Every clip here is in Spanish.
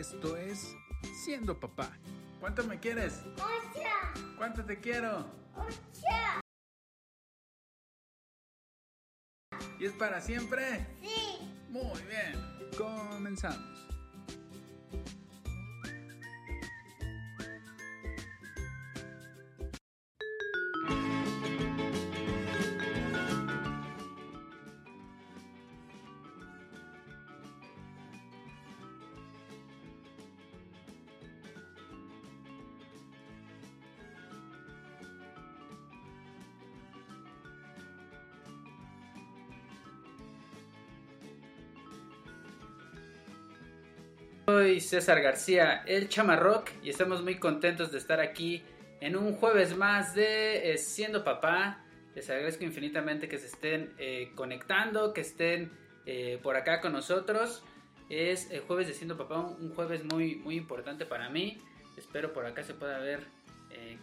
Esto es Siendo Papá. ¿Cuánto me quieres? Ocho. ¿Cuánto te quiero? Ocho. ¿Y es para siempre? Sí. Muy bien. Comenzamos. César García, el Chamarrock, y estamos muy contentos de estar aquí en un jueves más de eh, Siendo Papá. Les agradezco infinitamente que se estén eh, conectando, que estén eh, por acá con nosotros. Es el jueves de Siendo Papá, un, jueves muy, muy importante para mí. Espero por acá se pueda ver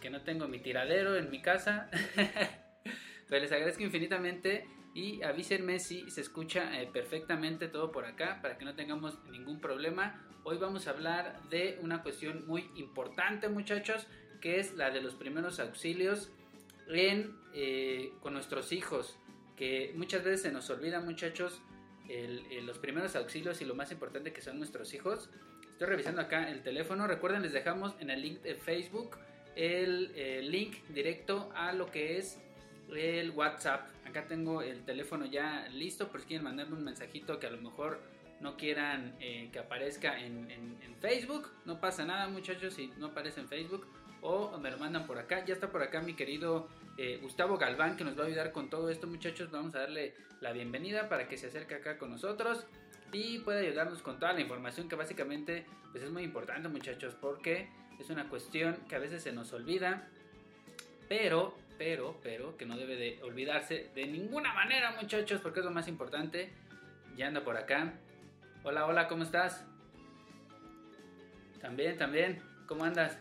que no tengo mi tiradero en mi casa. Pero les agradezco infinitamente y avísenme si se escucha perfectamente todo por acá para que no tengamos ningún problema. Hoy vamos a hablar de una cuestión muy importante muchachos, que es la de los primeros auxilios en, eh, con nuestros hijos, que muchas veces se nos olvida muchachos los primeros auxilios y lo más importante que son nuestros hijos. Estoy revisando acá el teléfono, recuerden les dejamos en el link de Facebook el eh, link directo a lo que es el WhatsApp. Acá tengo el teléfono ya listo por si quieren mandarme un mensajito que a lo mejor no quieran eh, que aparezca en, Facebook. No pasa nada muchachos si no aparece en Facebook. O me lo mandan por acá. Ya está por acá mi querido eh, Gustavo Galván que nos va a ayudar con todo esto muchachos. Vamos a darle la bienvenida para que se acerque acá con nosotros. Y pueda ayudarnos con toda la información que básicamente pues es muy importante muchachos. Porque es una cuestión que a veces se nos olvida pero, pero, pero, que no debe de olvidarse de ninguna manera, muchachos, porque es lo más importante. Ya anda por acá. Hola, hola, ¿cómo estás? También, también. ¿Cómo andas?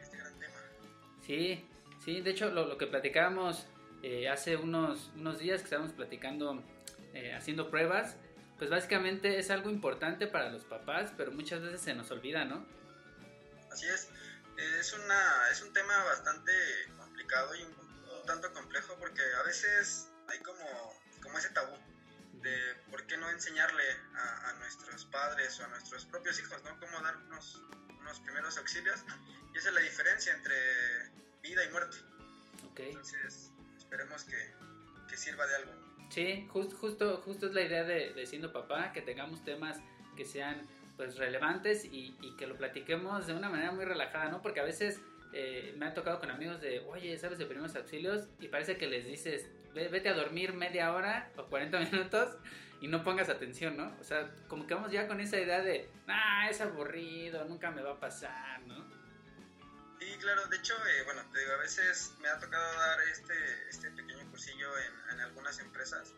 este gran tema. Sí, sí, de hecho, lo, lo que platicábamos eh, hace unos, unos días que estábamos platicando, eh, haciendo pruebas, pues básicamente es algo importante para los papás, pero muchas veces se nos olvida, ¿no? Así es, es, una, es un tema bastante complicado y un, un tanto complejo porque a veces hay como, como ese tabú de por qué no enseñarle a, a nuestros padres o a nuestros propios hijos, ¿no? Cómo dar unos, unos primeros auxilios. Y esa es la diferencia entre vida y muerte. Ok. Entonces, esperemos que, que sirva de algo. Sí, jus- justo, justo es la idea de, de siendo papá, que tengamos temas que sean pues relevantes y, y que lo platiquemos de una manera muy relajada, ¿no? Porque a veces eh, me ha tocado con amigos de, oye, ¿sabes de primeros auxilios? Y parece que les dices, "Ve- vete a dormir media hora o 40 minutos y no pongas atención, ¿no? O sea, como que vamos ya con esa idea de, ah, es aburrido, nunca me va a pasar, ¿no? Sí, claro, de hecho, eh, bueno, te digo, a veces me ha tocado dar este, este pequeño cursillo en, en algunas empresas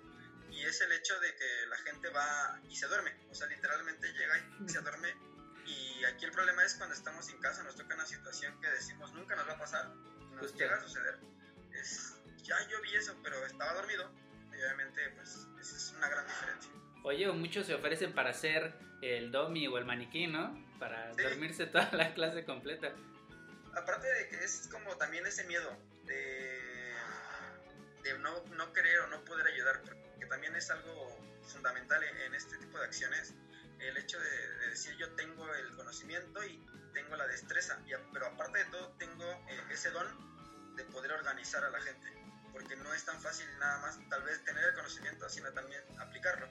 y es el hecho de que la gente va y se duerme, o sea, literalmente llega y se duerme y aquí el problema es cuando estamos en casa, nos toca una situación que decimos nunca nos va a pasar, nos Justo. llega a suceder, es, ya yo vi eso, pero estaba dormido y obviamente pues esa es una gran diferencia. Oye, muchos se ofrecen para hacer el domi o el maniquí, ¿no? Para Sí. dormirse toda la clase completa. aparte de que es como también ese miedo de, de no, no querer o no poder ayudar, porque también es algo fundamental en, en este tipo de acciones, el hecho de, de decir yo tengo el conocimiento y tengo la destreza, y a- pero aparte de todo tengo eh, ese don de poder organizar a la gente, porque no es tan fácil nada más tal vez tener el conocimiento, sino también aplicarlo.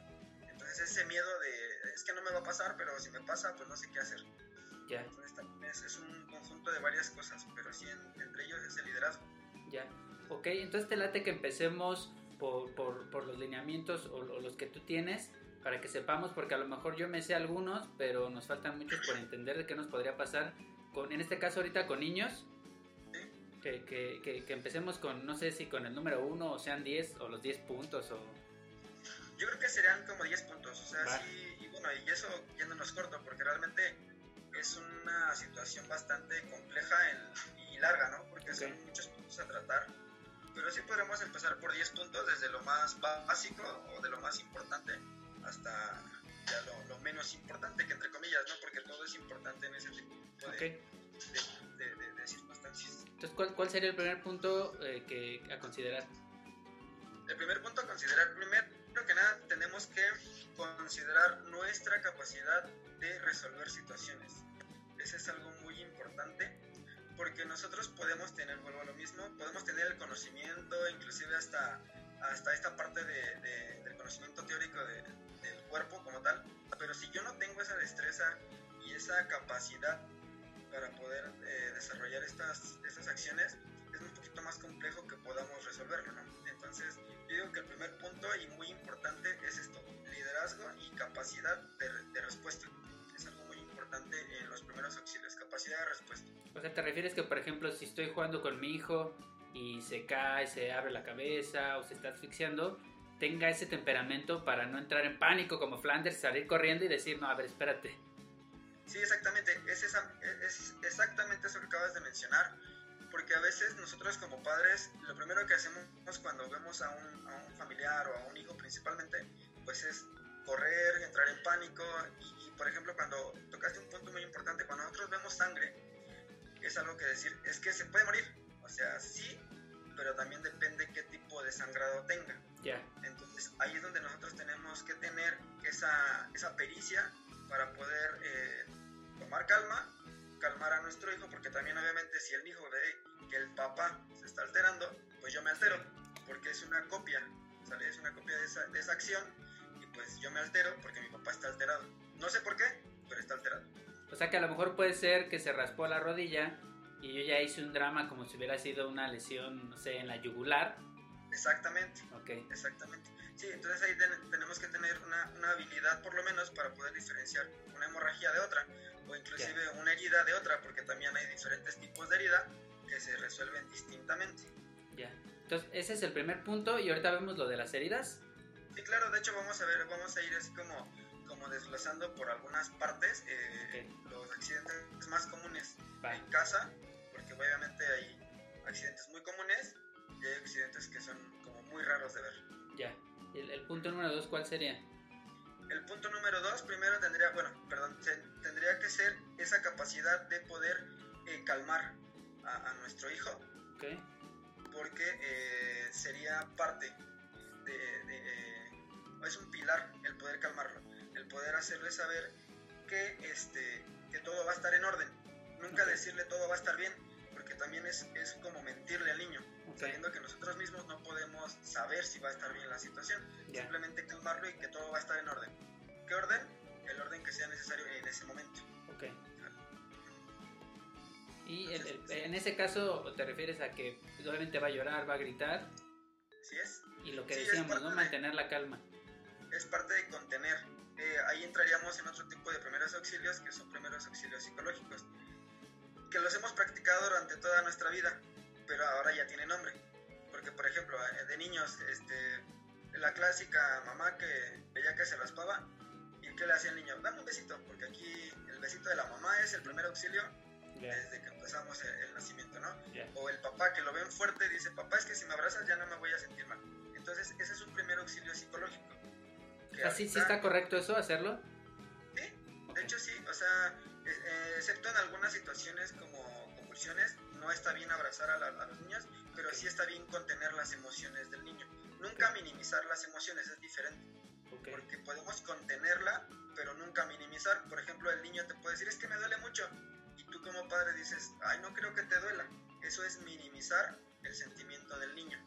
Entonces ese miedo de es que no me va a pasar, pero si me pasa, pues no sé qué hacer. Ya. Entonces también es, es un conjunto de varias cosas, pero sí en- entre ellos es el liderazgo. Ya, ok, entonces te late que empecemos por, por, por los lineamientos o, o los que tú tienes para que sepamos, porque a lo mejor yo me sé algunos, pero nos faltan muchos por entender de qué nos podría pasar, con, en este caso ahorita con niños, que, que, que, que empecemos con, no sé si con el número uno o sean 10 o los 10 puntos o... Yo creo que serían como 10 puntos, o sea, Va. sí, y bueno, y eso yéndonos corto, porque realmente es una situación bastante compleja en- y larga, ¿no? Porque son Ok. muchos puntos a tratar, pero sí podremos empezar por 10 puntos desde lo más básico o de lo más importante hasta ya lo, menos importante, que entre comillas, ¿no? Porque todo es importante en ese tipo de, Ok. de- de- de- circunstancias. Entonces, ¿cuál, cuál sería el primer punto eh, que a considerar? El primer punto a considerar, primero que nada, tenemos que considerar nuestra capacidad de resolver situaciones. Ese es algo muy importante porque nosotros podemos tener, vuelvo a lo mismo, podemos tener el conocimiento, inclusive hasta, hasta esta parte de- de- del conocimiento teórico de- cuerpo como tal, pero si yo no tengo esa destreza y esa capacidad para poder eh, desarrollar estas, estas acciones, es un poquito más complejo que podamos resolverlo, ¿no? Entonces, yo digo que el primer punto y muy importante es esto, liderazgo y capacidad de, de respuesta. Es algo muy importante en los primeros auxilios, capacidad de respuesta. O sea, ¿te refieres que, por ejemplo, si estoy jugando con mi hijo y se cae, se abre la cabeza o se está asfixiando, tenga ese temperamento para no entrar en pánico como Flanders, salir corriendo y decir, no, a ver, espérate. Sí, exactamente, es, esa- es exactamente eso que acabas de mencionar, porque a veces nosotros como padres, lo primero que hacemos cuando vemos a un, a un familiar o a un hijo principalmente, pues es correr, entrar en pánico y, y, por ejemplo cuando tocaste un punto muy importante, cuando nosotros vemos sangre, es algo que decir, es que se puede morir, o sea, sí, pero también depende qué tipo de sangrado tenga. Ya, Entonces ahí es donde nosotros tenemos que tener esa, esa pericia para poder eh, tomar calma, calmar a nuestro hijo, porque también obviamente si el hijo ve que el papá se está alterando, pues yo me altero, porque es una copia, ¿sale? Es una copia de esa, de esa acción y pues yo me altero porque mi papá está alterado. No sé por qué, pero está alterado. O sea que a lo mejor puede ser que se raspó la rodilla y yo ya hice un drama como si hubiera sido una lesión, no sé, en la yugular. Exactamente. Ok, Exactamente. Sí, entonces ahí ten- tenemos que tener una, una habilidad por lo menos para poder diferenciar una hemorragia de otra o inclusive una herida de otra, porque también hay diferentes tipos de herida que se resuelven distintamente. ya. Entonces, ese es el primer punto y ahorita vemos lo de las heridas. Sí, claro, de hecho vamos a ver, vamos a ir así como, como desglosando por algunas partes eh, los accidentes más comunes en casa, porque obviamente hay accidentes muy comunes y hay accidentes que son como muy raros de ver. Ya. El, el punto número dos, ¿cuál sería? El punto número dos, primero tendría, bueno, perdón, tendría que ser esa capacidad de poder eh, calmar a, a nuestro hijo, porque eh, sería parte de, de, eh, es un pilar el poder calmarlo, el poder hacerle saber que, este, que todo va a estar en orden, nunca Ok. decirle todo va a estar bien, porque también es, es como mentirle al niño, ok, sabiendo que nosotros mismos no podemos saber si va a estar bien la situación. ya. simplemente calmarlo y que todo va a estar en orden. ¿Qué orden? El orden que sea necesario en ese momento. Ok. Y el- el- en ese caso te refieres a que pues, obviamente va a llorar, va a gritar ¿Así es? y lo que Sí, decíamos, ¿no? de- Mantener la calma. Es parte de contener. Eh, ahí entraríamos en otro tipo de primeros auxilios, que son primeros auxilios psicológicos, que los hemos practicado durante toda nuestra vida, pero ahora ya tiene nombre. Porque, por ejemplo, eh, de niños, este, la clásica mamá que veía que se raspaba, ¿y qué le hacía el niño? Dame un besito, porque aquí el besito de la mamá es el primer auxilio desde que empezamos el, el nacimiento, ¿no? O el papá que lo ven fuerte dice, papá, es que si me abrazas ya no me voy a sentir mal. Entonces, ese es un primer auxilio psicológico. Que O sea, ¿sí, está correcto eso, hacerlo? Sí, de hecho sí, o sea, eh, excepto en algunas situaciones como convulsiones, no está bien abrazar a, la- a los niños, pero sí está bien contener las emociones del niño. Nunca minimizar las emociones, es diferente, porque podemos contenerla, pero nunca minimizar. Por ejemplo, el niño te puede decir, es que me duele mucho, y tú como padre dices, ay, no creo que te duela. Eso es minimizar el sentimiento del niño.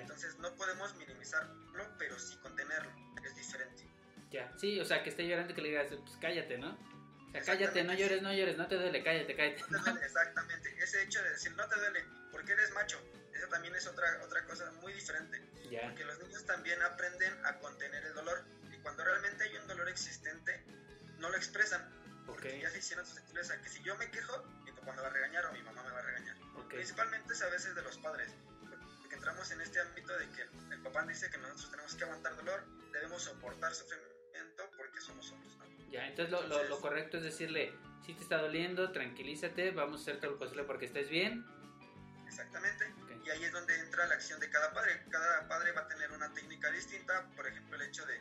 Entonces no podemos minimizarlo, pero sí contenerlo, es diferente. ya. Sí, o sea, que esté llorando y que le digas, pues cállate, ¿no? O sea, cállate, no llores, no llores, no te duele, cállate, cállate. No te duele, exactamente. Ese hecho de decir no te duele porque eres macho, eso también es otra, otra cosa muy diferente. Ya, Porque los niños también aprenden a contener el dolor y cuando realmente hay un dolor existente, no lo expresan. Porque ya se hicieron susceptibles a que si yo me quejo, mi papá me va a regañar o mi mamá me va a regañar. ok. Principalmente es a veces de los padres. Porque entramos en este ámbito de que el papá dice que nosotros tenemos que aguantar dolor, debemos soportar sufrimiento porque somos hombres, ¿no? Ya, entonces lo, lo, lo correcto es decirle, si te está doliendo, tranquilízate, vamos a hacer todo lo posible porque estés bien. Exactamente. Ok. Y ahí es donde entra la acción de cada padre. Cada padre va a tener una técnica distinta. Por ejemplo, el hecho de,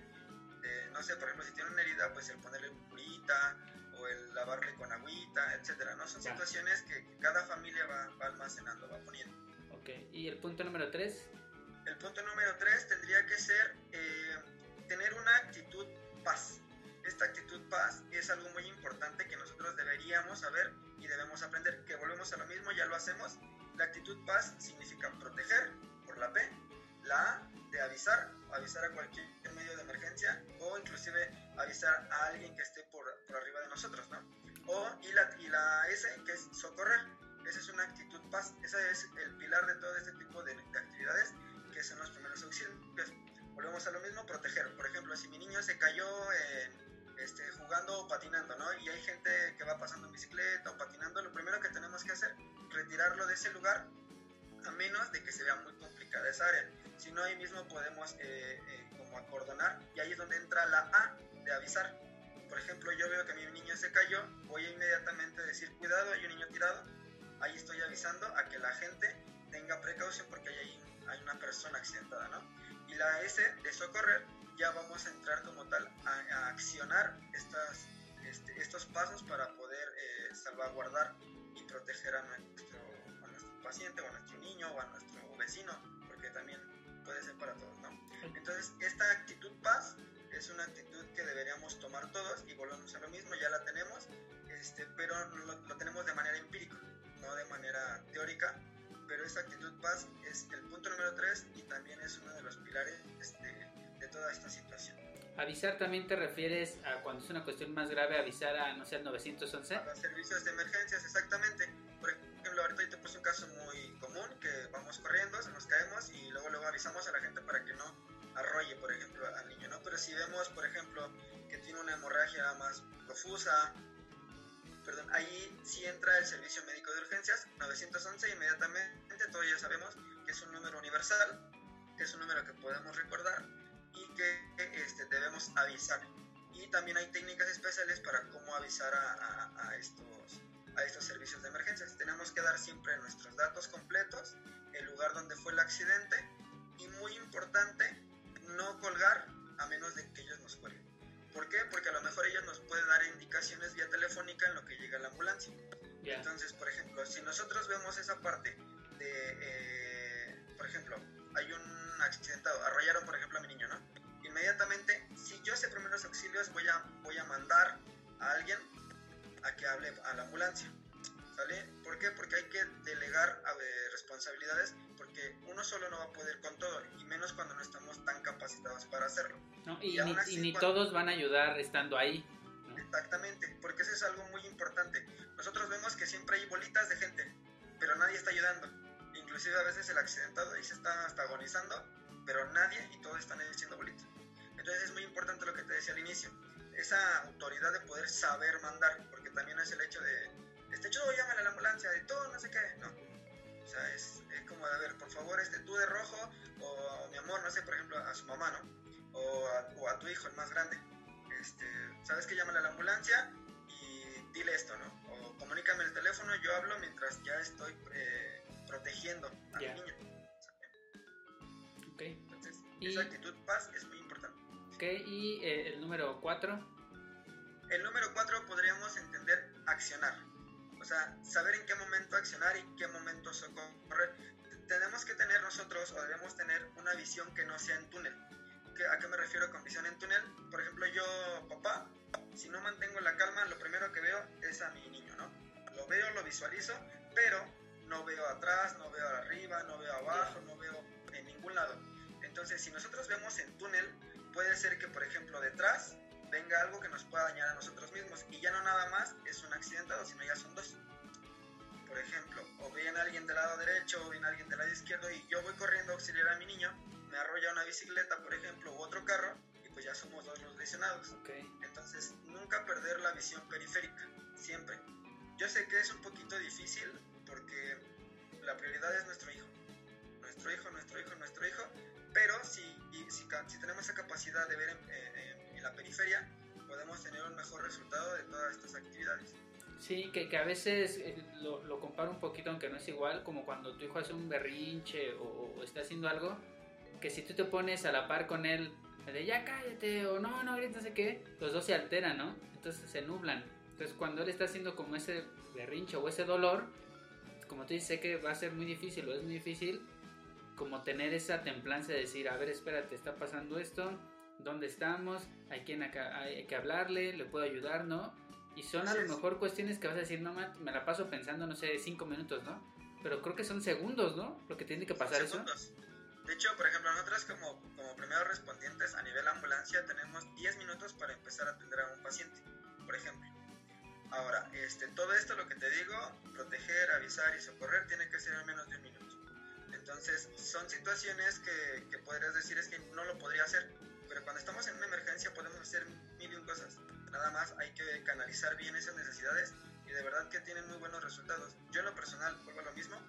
de no sé, por ejemplo, si tiene una herida, pues el ponerle curita o el lavarle con agüita, etcétera, ¿no? Son Ya. situaciones que cada familia va, va almacenando, va poniendo. Ok, y el punto número 3. El punto número tres tendría que ser eh, tener una actitud paz. Esta actitud paz es algo muy importante que nosotros deberíamos saber y debemos aprender. Que volvemos a lo mismo, ya lo hacemos. La actitud paz significa proteger por la P, la A de avisar, avisar a cualquier medio de emergencia o inclusive avisar a alguien que esté por, por arriba de nosotros, ¿no? O, y, la, y la S que es socorrer. Esa es una actitud paz. Ese es el pilar de todo este tipo de, de actividades que son los primeros auxilios. Volvemos a lo mismo, proteger. Por ejemplo, si mi niño se cayó en, este, jugando o patinando, ¿no? Y hay gente que va pasando en bicicleta o patinando, lo primero que tenemos que hacer, retirarlo de ese lugar, a menos de que se vea muy complicada esa área. Si no, ahí mismo podemos eh, eh, como acordonar y ahí es donde entra la A de avisar. Por ejemplo, yo veo que mi niño se cayó, voy a inmediatamente decir, cuidado, hay un niño tirado. Ahí estoy avisando a que la gente tenga precaución porque hay, hay una persona accidentada, ¿no? Y la S de socorrer, ya vamos a entrar como tal a, a accionar estas, este, estos pasos para poder eh, salvaguardar y proteger a nuestro, a nuestro paciente o a nuestro niño o a nuestro vecino, porque también puede ser para todos, ¿no? Entonces, esta actitud paz es una actitud que deberíamos tomar todos y volvemos a lo mismo, ya la tenemos, este, pero lo, lo tenemos de manera empírica, no de manera teórica, pero esa actitud paz es el punto número 3 y también es uno de los pilares de, de, toda esta situación. Avisar también te refieres a cuando es una cuestión más grave, avisar a, no sé, al 911. A los servicios de emergencias, exactamente. Por ejemplo, ahorita te puse un caso muy común que vamos corriendo, nos caemos y luego luego avisamos a la gente para que no arrolle, por ejemplo, al niño, ¿no? Pero si vemos, por ejemplo, que tiene una hemorragia más profusa, perdón, ahí sí entra el servicio médico de urgencias, 911, inmediatamente, todos ya sabemos que es un número universal, que es un número que podemos recordar y que este, debemos avisar. Y también hay técnicas especiales para cómo avisar a, estos, a estos servicios de emergencias. Tenemos que dar siempre nuestros datos completos, el lugar donde fue el accidente y muy importante, no colgar a menos de que ellos nos cuelguen. ¿Por qué? Porque a lo mejor ellos nos pueden dar indicaciones vía telefónica en lo que llega la ambulancia. Yeah. Entonces, por ejemplo, si nosotros vemos esa parte de, eh, por ejemplo, hay un accidentado, arrollaron, por ejemplo, a mi niño, ¿no? Inmediatamente, si yo sé primeros auxilios, voy a, voy a mandar a alguien a que hable a la ambulancia. ¿Sale? ¿Por qué? Porque hay que delegar a, eh, responsabilidades porque uno solo no va a poder con todo y menos cuando no estamos tan capacitados para hacerlo. No, y, y, ni, así, y, ni, cuando... todos van a ayudar estando ahí. ¿no? Exactamente, porque eso es algo muy importante. Nosotros vemos que siempre hay bolitas de gente, pero nadie está ayudando. Inclusive a veces el accidentado ahí se está hasta agonizando, pero nadie y todos están haciendo bolitas. Entonces es muy importante lo que te decía al inicio, esa autoridad de poder saber mandar, porque también es el hecho de, este, yo llámale a la ambulancia, de todo, no sé qué, no. O sea, es, es como de, a ver, por favor, este, tú de rojo, o, mi amor, no sé, por ejemplo, a su mamá, ¿no? O a, o a tu hijo, el más grande. Este, ¿Sabes que Llámale a la ambulancia y dile esto, ¿no? O comunícame el teléfono, yo hablo mientras ya estoy eh, protegiendo a yeah. niño. Ok. Entonces, y... esa actitud paz es muy importante. Ok, y eh, el número 4. El número 4 podríamos entender accionar. O sea, saber en qué momento accionar y en qué momento socorrer. Tenemos que tener nosotros, o debemos tener, una visión que no sea en túnel. ¿A qué me refiero con visión en túnel? Por ejemplo, yo, papá, si no mantengo la calma, lo primero que veo es a mi niño, ¿no? Lo veo, lo visualizo, pero no veo atrás, no veo arriba, no veo abajo, no veo en ningún lado. Entonces, si nosotros vemos en túnel, puede ser que, por ejemplo, detrás venga algo que nos pueda dañar a nosotros mismos y ya no nada más es un accidentado, sino ya son dos. Por ejemplo, o viene alguien del lado derecho o viene alguien del lado izquierdo y yo voy corriendo a auxiliar a mi niño, me arrolla una bicicleta, por ejemplo, u otro carro y pues ya somos dos los lesionados. Okay. Entonces, nunca perder la visión periférica, siempre. Yo sé que es un poquito difícil porque la prioridad es nuestro hijo. Nuestro hijo, nuestro hijo, nuestro hijo. Pero si, si, si tenemos esa capacidad de ver en, la periferia, podemos tener un mejor resultado de todas estas actividades. Sí, que, que a veces eh, lo, lo, comparo un poquito, aunque no es igual, como cuando tu hijo hace un berrinche o, o, está haciendo algo, que si tú te pones a la par con él de ya cállate o no, no ahorita no sé qué, los dos se alteran, ¿no? Entonces se nublan. Entonces cuando él está haciendo como ese berrinche o ese dolor, como tú dices, sé que va a ser muy difícil o es muy difícil como tener esa templanza de decir, a ver, espérate, está pasando esto, ¿dónde estamos? Hay, quien acá, hay que hablarle, le puedo ayudar, ¿no? Y son a lo mejor cuestiones que vas a decir, no, me la paso pensando, no sé, cinco minutos, ¿no? Pero creo que son segundos, ¿no? Lo que tiene que pasar eso. De hecho, por ejemplo, nosotros como, como primeros respondientes a nivel ambulancia tenemos 10 minutos para empezar a atender a un paciente, por ejemplo. Ahora, este, todo esto, lo que te digo, proteger, avisar y socorrer, tiene que ser en menos de un minuto. Entonces, son situaciones que, que podrías decir es que no lo podría hacer, cuando estamos en una emergencia podemos hacer mil y un cosas. Nada más hay que canalizar bien esas necesidades y de verdad que tienen muy buenos resultados. Yo en lo personal vuelvo a lo mismo.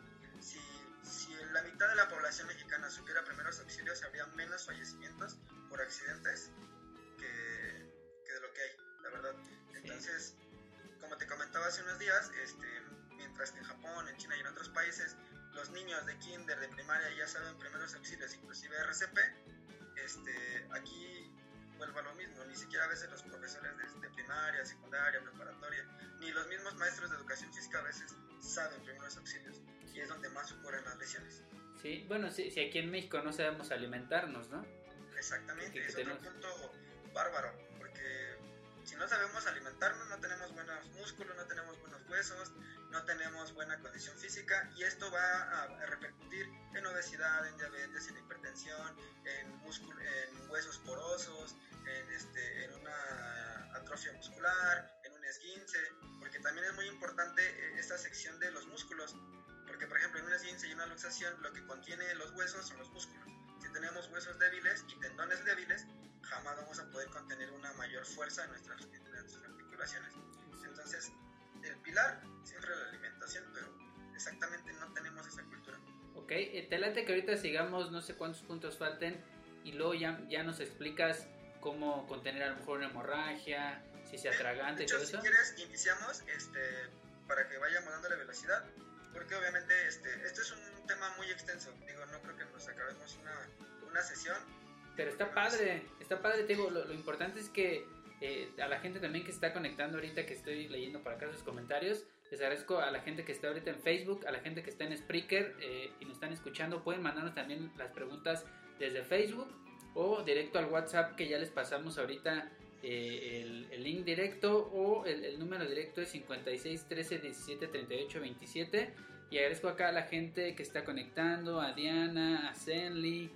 Si, si la mitad de la población mexicana supiera primeros auxilios, habría menos fallecimientos por accidentes que, que de lo que hay, la verdad. Entonces, como te comentaba hace unos días, este, mientras que en Japón, en China y en otros países los niños de kinder, de primaria ya saben primeros auxilios, inclusive RCP, este, aquí vuelvo a lo mismo, ni siquiera a veces los profesores de, primaria, secundaria, preparatoria, ni los mismos maestros de educación física a veces saben primeros auxilios y es donde más ocurren las lesiones. Sí, bueno, si, si aquí en México no sabemos alimentarnos, ¿no? Exactamente, es otro punto bárbaro, porque si no sabemos alimentarnos, no tenemos buenos músculos, no tenemos buenos huesos, no tenemos buena condición física y esto va a, repercutir en obesidad, en diabetes, en hipertensión, en, en huesos porosos, en, este, en una atrofia muscular, en un esguince, porque también es muy importante eh, esta sección de los músculos, porque por ejemplo en un esguince y una luxación lo que contiene los huesos son los músculos. Si tenemos huesos débiles y tendones débiles, jamás vamos a poder contener una mayor fuerza en nuestras, en nuestras articulaciones. Entonces, el pilar siempre la alimentación, pero exactamente no tenemos esa cultura. Ok, te late que ahorita sigamos, no sé cuántos puntos falten, y luego ya, ya nos explicas cómo contener a lo mejor una hemorragia, si se atraganta y todo eso. Si quieres, iniciamos este, para que vayamos dando la velocidad, porque obviamente este, esto es un tema muy extenso. Digo, no creo que nos acabemos una, una sesión. Pero está padre, está padre, te digo, lo, lo importante es que eh, a la gente también que se está conectando ahorita, que estoy leyendo por acá sus comentarios. Les agradezco a la gente que está ahorita en Facebook, a la gente que está en Spreaker eh, y nos están escuchando. Pueden mandarnos también las preguntas desde Facebook o directo al WhatsApp que ya les pasamos ahorita eh, el, link directo o el, número directo es 56 13 17 38 27. Y agradezco acá a la gente que está conectando, a Diana, a Zenly,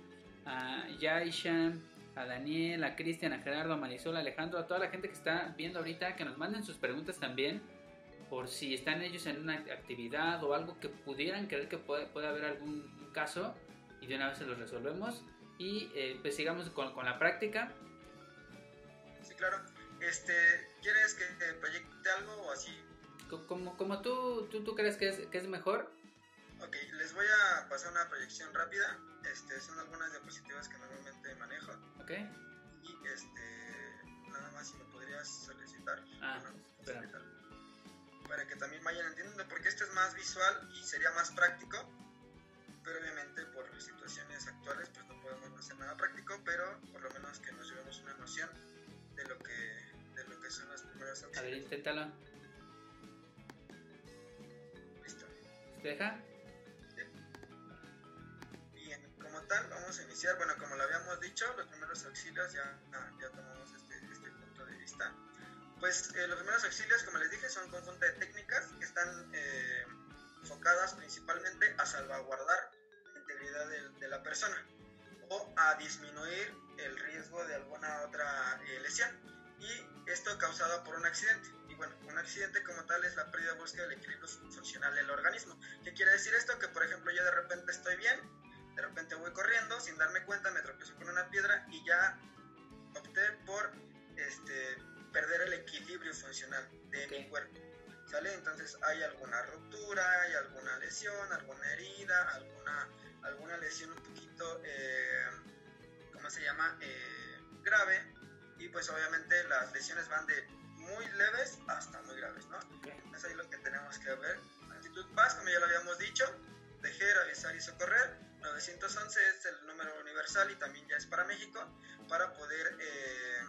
a Yaisha, a Daniel, a Cristian, a Gerardo, a Marisol, a Alejandro, a toda la gente que está viendo ahorita, que nos manden sus preguntas también, por si están ellos en una actividad o algo que pudieran creer que puede, puede haber algún caso, y de una vez se los resolvemos. Y eh, pues sigamos con, con, la práctica. Sí, claro. Este, ¿Quieres que te proyecte algo o así? Como, como tú, tú, tú crees que es, que es mejor. Ok, les voy a pasar una proyección rápida. Este, son algunas diapositivas que normalmente manejo. Ok. Y este, nada más si me podrías solicitar. Ah, solicitar para que también vayan entendiendo, porque esto es más visual y sería más práctico, pero obviamente por las situaciones actuales pues no podemos hacer nada práctico, pero por lo menos que nos llevemos una noción de lo que, de lo que son las primeras A ver, inténtalo. Listo. ¿Se deja? Iniciar, bueno, como lo habíamos dicho, los primeros auxilios, ya, ya tomamos este, este punto de vista. Pues eh, los primeros auxilios, como les dije, son un conjunto de técnicas que están eh, enfocadas principalmente a salvaguardar la integridad de, de, la persona o a disminuir el riesgo de alguna otra eh, lesión. Y esto causado por un accidente. Y bueno, un accidente como tal es la pérdida brusca del equilibrio funcional del organismo. ¿Qué quiere decir esto? Que por ejemplo yo de repente estoy bien, de repente voy corriendo, sin darme cuenta me tropiezo con una piedra y ya opté por este, perder el equilibrio funcional de mi cuerpo. ¿Sale? Entonces hay alguna ruptura, hay alguna lesión, alguna herida, alguna, alguna lesión un poquito, eh, ¿cómo se llama? Eh, grave. Y pues obviamente las lesiones van de muy leves hasta muy graves, ¿no? Es ahí lo que tenemos que ver. Actitud paz, como ya lo habíamos dicho, dejar, avisar y socorrer 911 es el número universal y también ya es para México para poder eh,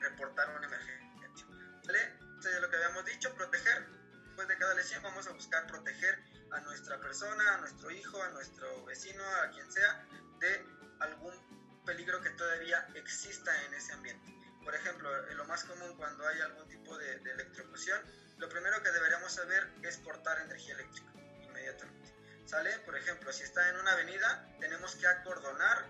reportar una emergencia. ¿Vale? Entonces, lo que habíamos dicho, proteger. Después de cada lesión vamos a buscar proteger a nuestra persona, a nuestro hijo, a nuestro vecino, a quien sea, de algún peligro que todavía exista en ese ambiente. Por ejemplo, eh, lo más común cuando hay algún tipo de, de electrocución, lo primero que deberíamos saber es cortar energía eléctrica inmediatamente. ¿Sale? Por ejemplo, si está en una avenida, tenemos que acordonar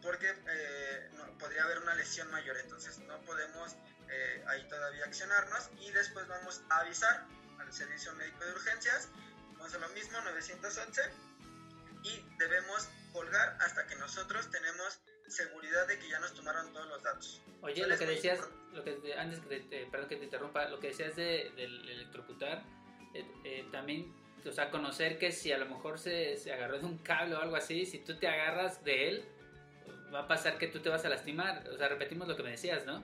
porque eh, no, podría haber una lesión mayor, entonces no podemos eh, ahí todavía accionarnos y después vamos a avisar al servicio médico de urgencias, vamos a lo mismo, 911, y debemos colgar hasta que nosotros tenemos seguridad de que ya nos tomaron todos los datos. Oye, lo que decías, lo que te- antes que te, perdón que te interrumpa, lo que decías de, del electrocutar, eh, eh, también, o sea, conocer que si a lo mejor se, se agarró de un cable o algo así, si tú te agarras de él, va a pasar que tú te vas a lastimar. O sea, repetimos lo que me decías, ¿no? O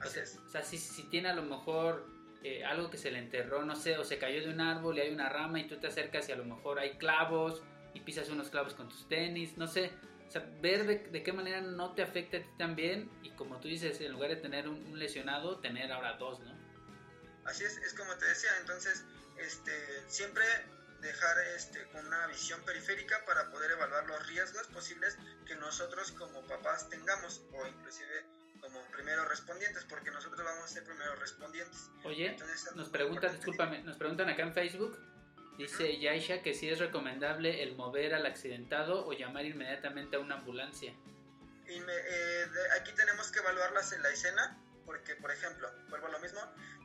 Así sea, es. o sea, si, si tiene a lo mejor eh, algo que se le enterró, no sé, o se cayó de un árbol y hay una rama y tú te acercas y a lo mejor hay clavos y pisas unos clavos con tus tenis, no sé. O sea, ver de, de qué manera no te afecta a ti también y como tú dices, en lugar de tener un, un lesionado, tener ahora dos, ¿no? Así es, es como te decía, entonces este, siempre dejar este, con una visión periférica para poder evaluar los riesgos posibles que nosotros como papás tengamos o inclusive como primeros respondientes, porque nosotros vamos a ser primeros respondientes. Oye, Entonces, nos preguntan, discúlpame, nos preguntan acá en Facebook, dice Yaisha que si es recomendable el mover al accidentado o llamar inmediatamente a una ambulancia. Y me- eh, de- aquí tenemos que evaluarlas en la escena, porque, por ejemplo, vuelvo a lo mismo,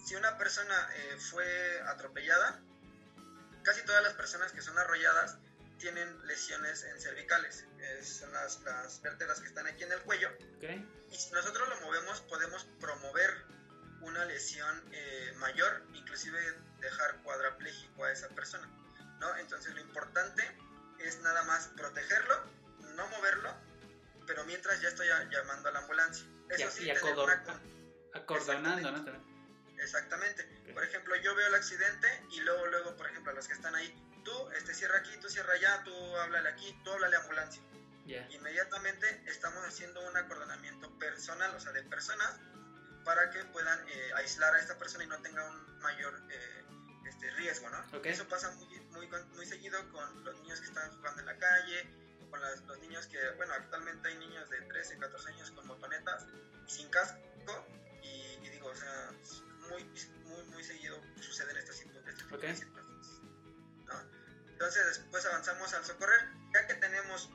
si una persona eh, fue atropellada, casi todas las personas que son arrolladas tienen lesiones en cervicales, eh, son las, las vértebras que están aquí en el cuello, ¿Ok? y si nosotros lo movemos podemos promover una lesión eh, mayor, inclusive dejar cuadrapléjico a esa persona, ¿no? Entonces lo importante es nada más protegerlo, no moverlo, pero mientras ya estoy llamando a la ambulancia. Eso Y- sí, y Acordonando, ¿no? Exactamente. Ok. Por ejemplo, yo veo el accidente y luego, luego, por ejemplo, a los que están ahí, tú este, cierra aquí, tú cierra allá, tú háblale aquí, tú háblale a ambulancia. Ya. Inmediatamente estamos haciendo un acordonamiento personal, o sea, de personas, para que puedan eh, aislar a esta persona y no tenga un mayor eh, este, riesgo, ¿no? Ok. Eso pasa muy, muy, muy seguido con los niños que están jugando en la calle, con las- los niños que, bueno, actualmente hay niños de 13, 14 años con motonetas sin casco y, y digo, o sea, muy, muy, muy seguido suceden estas este situaciones. ¿no? Entonces después avanzamos al socorrer, ya que tenemos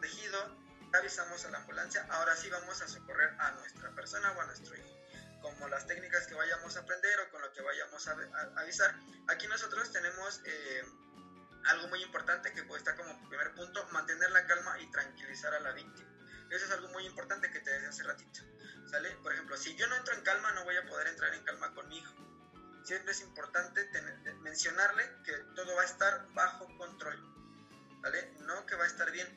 tejido, avisamos a la ambulancia, ahora sí vamos a socorrer a nuestra persona o a nuestro hijo. Como las técnicas que vayamos a aprender o con lo que vayamos a, a- avisar. Aquí nosotros tenemos eh, algo muy importante que pues, está como primer punto, mantener la calma y tranquilizar a la víctima. Eso es algo muy importante que te decía hace ratito. ¿Sale? Por ejemplo, si yo no entro en calma, no voy a poder entrar en calma con mi hijo. Siempre es importante tener- mencionarle que todo va a estar bajo control. ¿Vale? No que va a estar bien,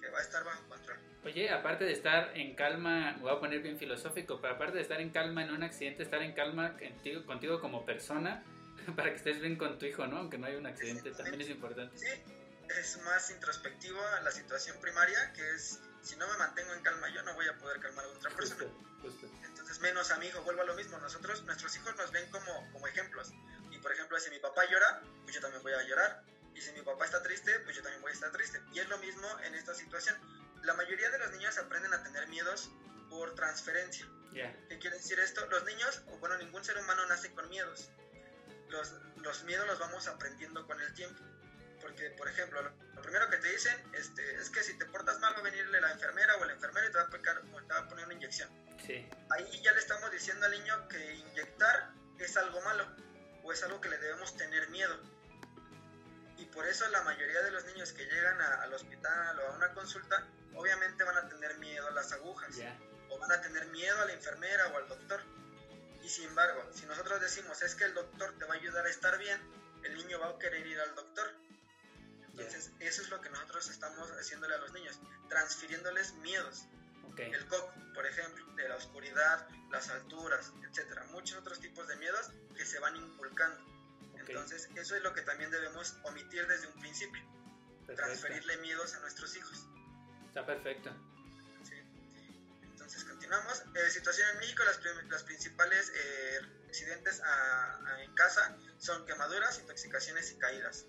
que va a estar bajo control. Oye, aparte de estar en calma, me voy a poner bien filosófico, pero aparte de estar en calma en un accidente, estar en calma contigo, contigo como persona, para que estés bien con tu hijo, ¿no? Aunque no haya un accidente, también es importante. Sí, es más introspectivo a la situación primaria, que es, si no me mantengo en calma yo, no voy a poder calmar a otra persona. Justo, justo. Entonces, menos a mi hijo, vuelvo a lo mismo. Nosotros, nuestros hijos nos ven como, como ejemplos. Y por ejemplo, si mi papá llora, pues yo también voy a llorar. Y si mi papá está triste, pues yo también voy a estar triste. Y es lo mismo en esta situación. La mayoría de los niños aprenden a tener miedos por transferencia. Ya. ¿Qué quiere decir esto? Los niños, o bueno, ningún ser humano nace con miedos. Los, los miedos los vamos aprendiendo con el tiempo. Porque, por ejemplo, lo, primero que te dicen este, es que si te portas mal va a venirle la enfermera o el enfermero y te va a, o te va a poner una inyección Sí. ahí ya le estamos diciendo al niño que inyectar es algo malo o es algo que le debemos tener miedo. Y por eso la mayoría de los niños que llegan a- al hospital o a una consulta, obviamente van a tener miedo a las agujas o van a tener miedo a la enfermera o al doctor. Y sin embargo, si nosotros decimos es que el doctor te va a ayudar a estar bien, el niño va a querer ir al doctor. Entonces, eso es lo que nosotros estamos haciéndole a los niños, transfiriéndoles miedos el coco, por ejemplo, de la oscuridad, las alturas, etcétera, muchos otros tipos de miedos que se van inculcando. Entonces, eso es lo que también debemos omitir desde un principio. Perfecto. transferirle miedos a nuestros hijos. Está perfecto. ¿sí? Entonces continuamos. Eh, situación en México, las, principales eh, accidentes a- a- en casa son quemaduras, intoxicaciones y caídas.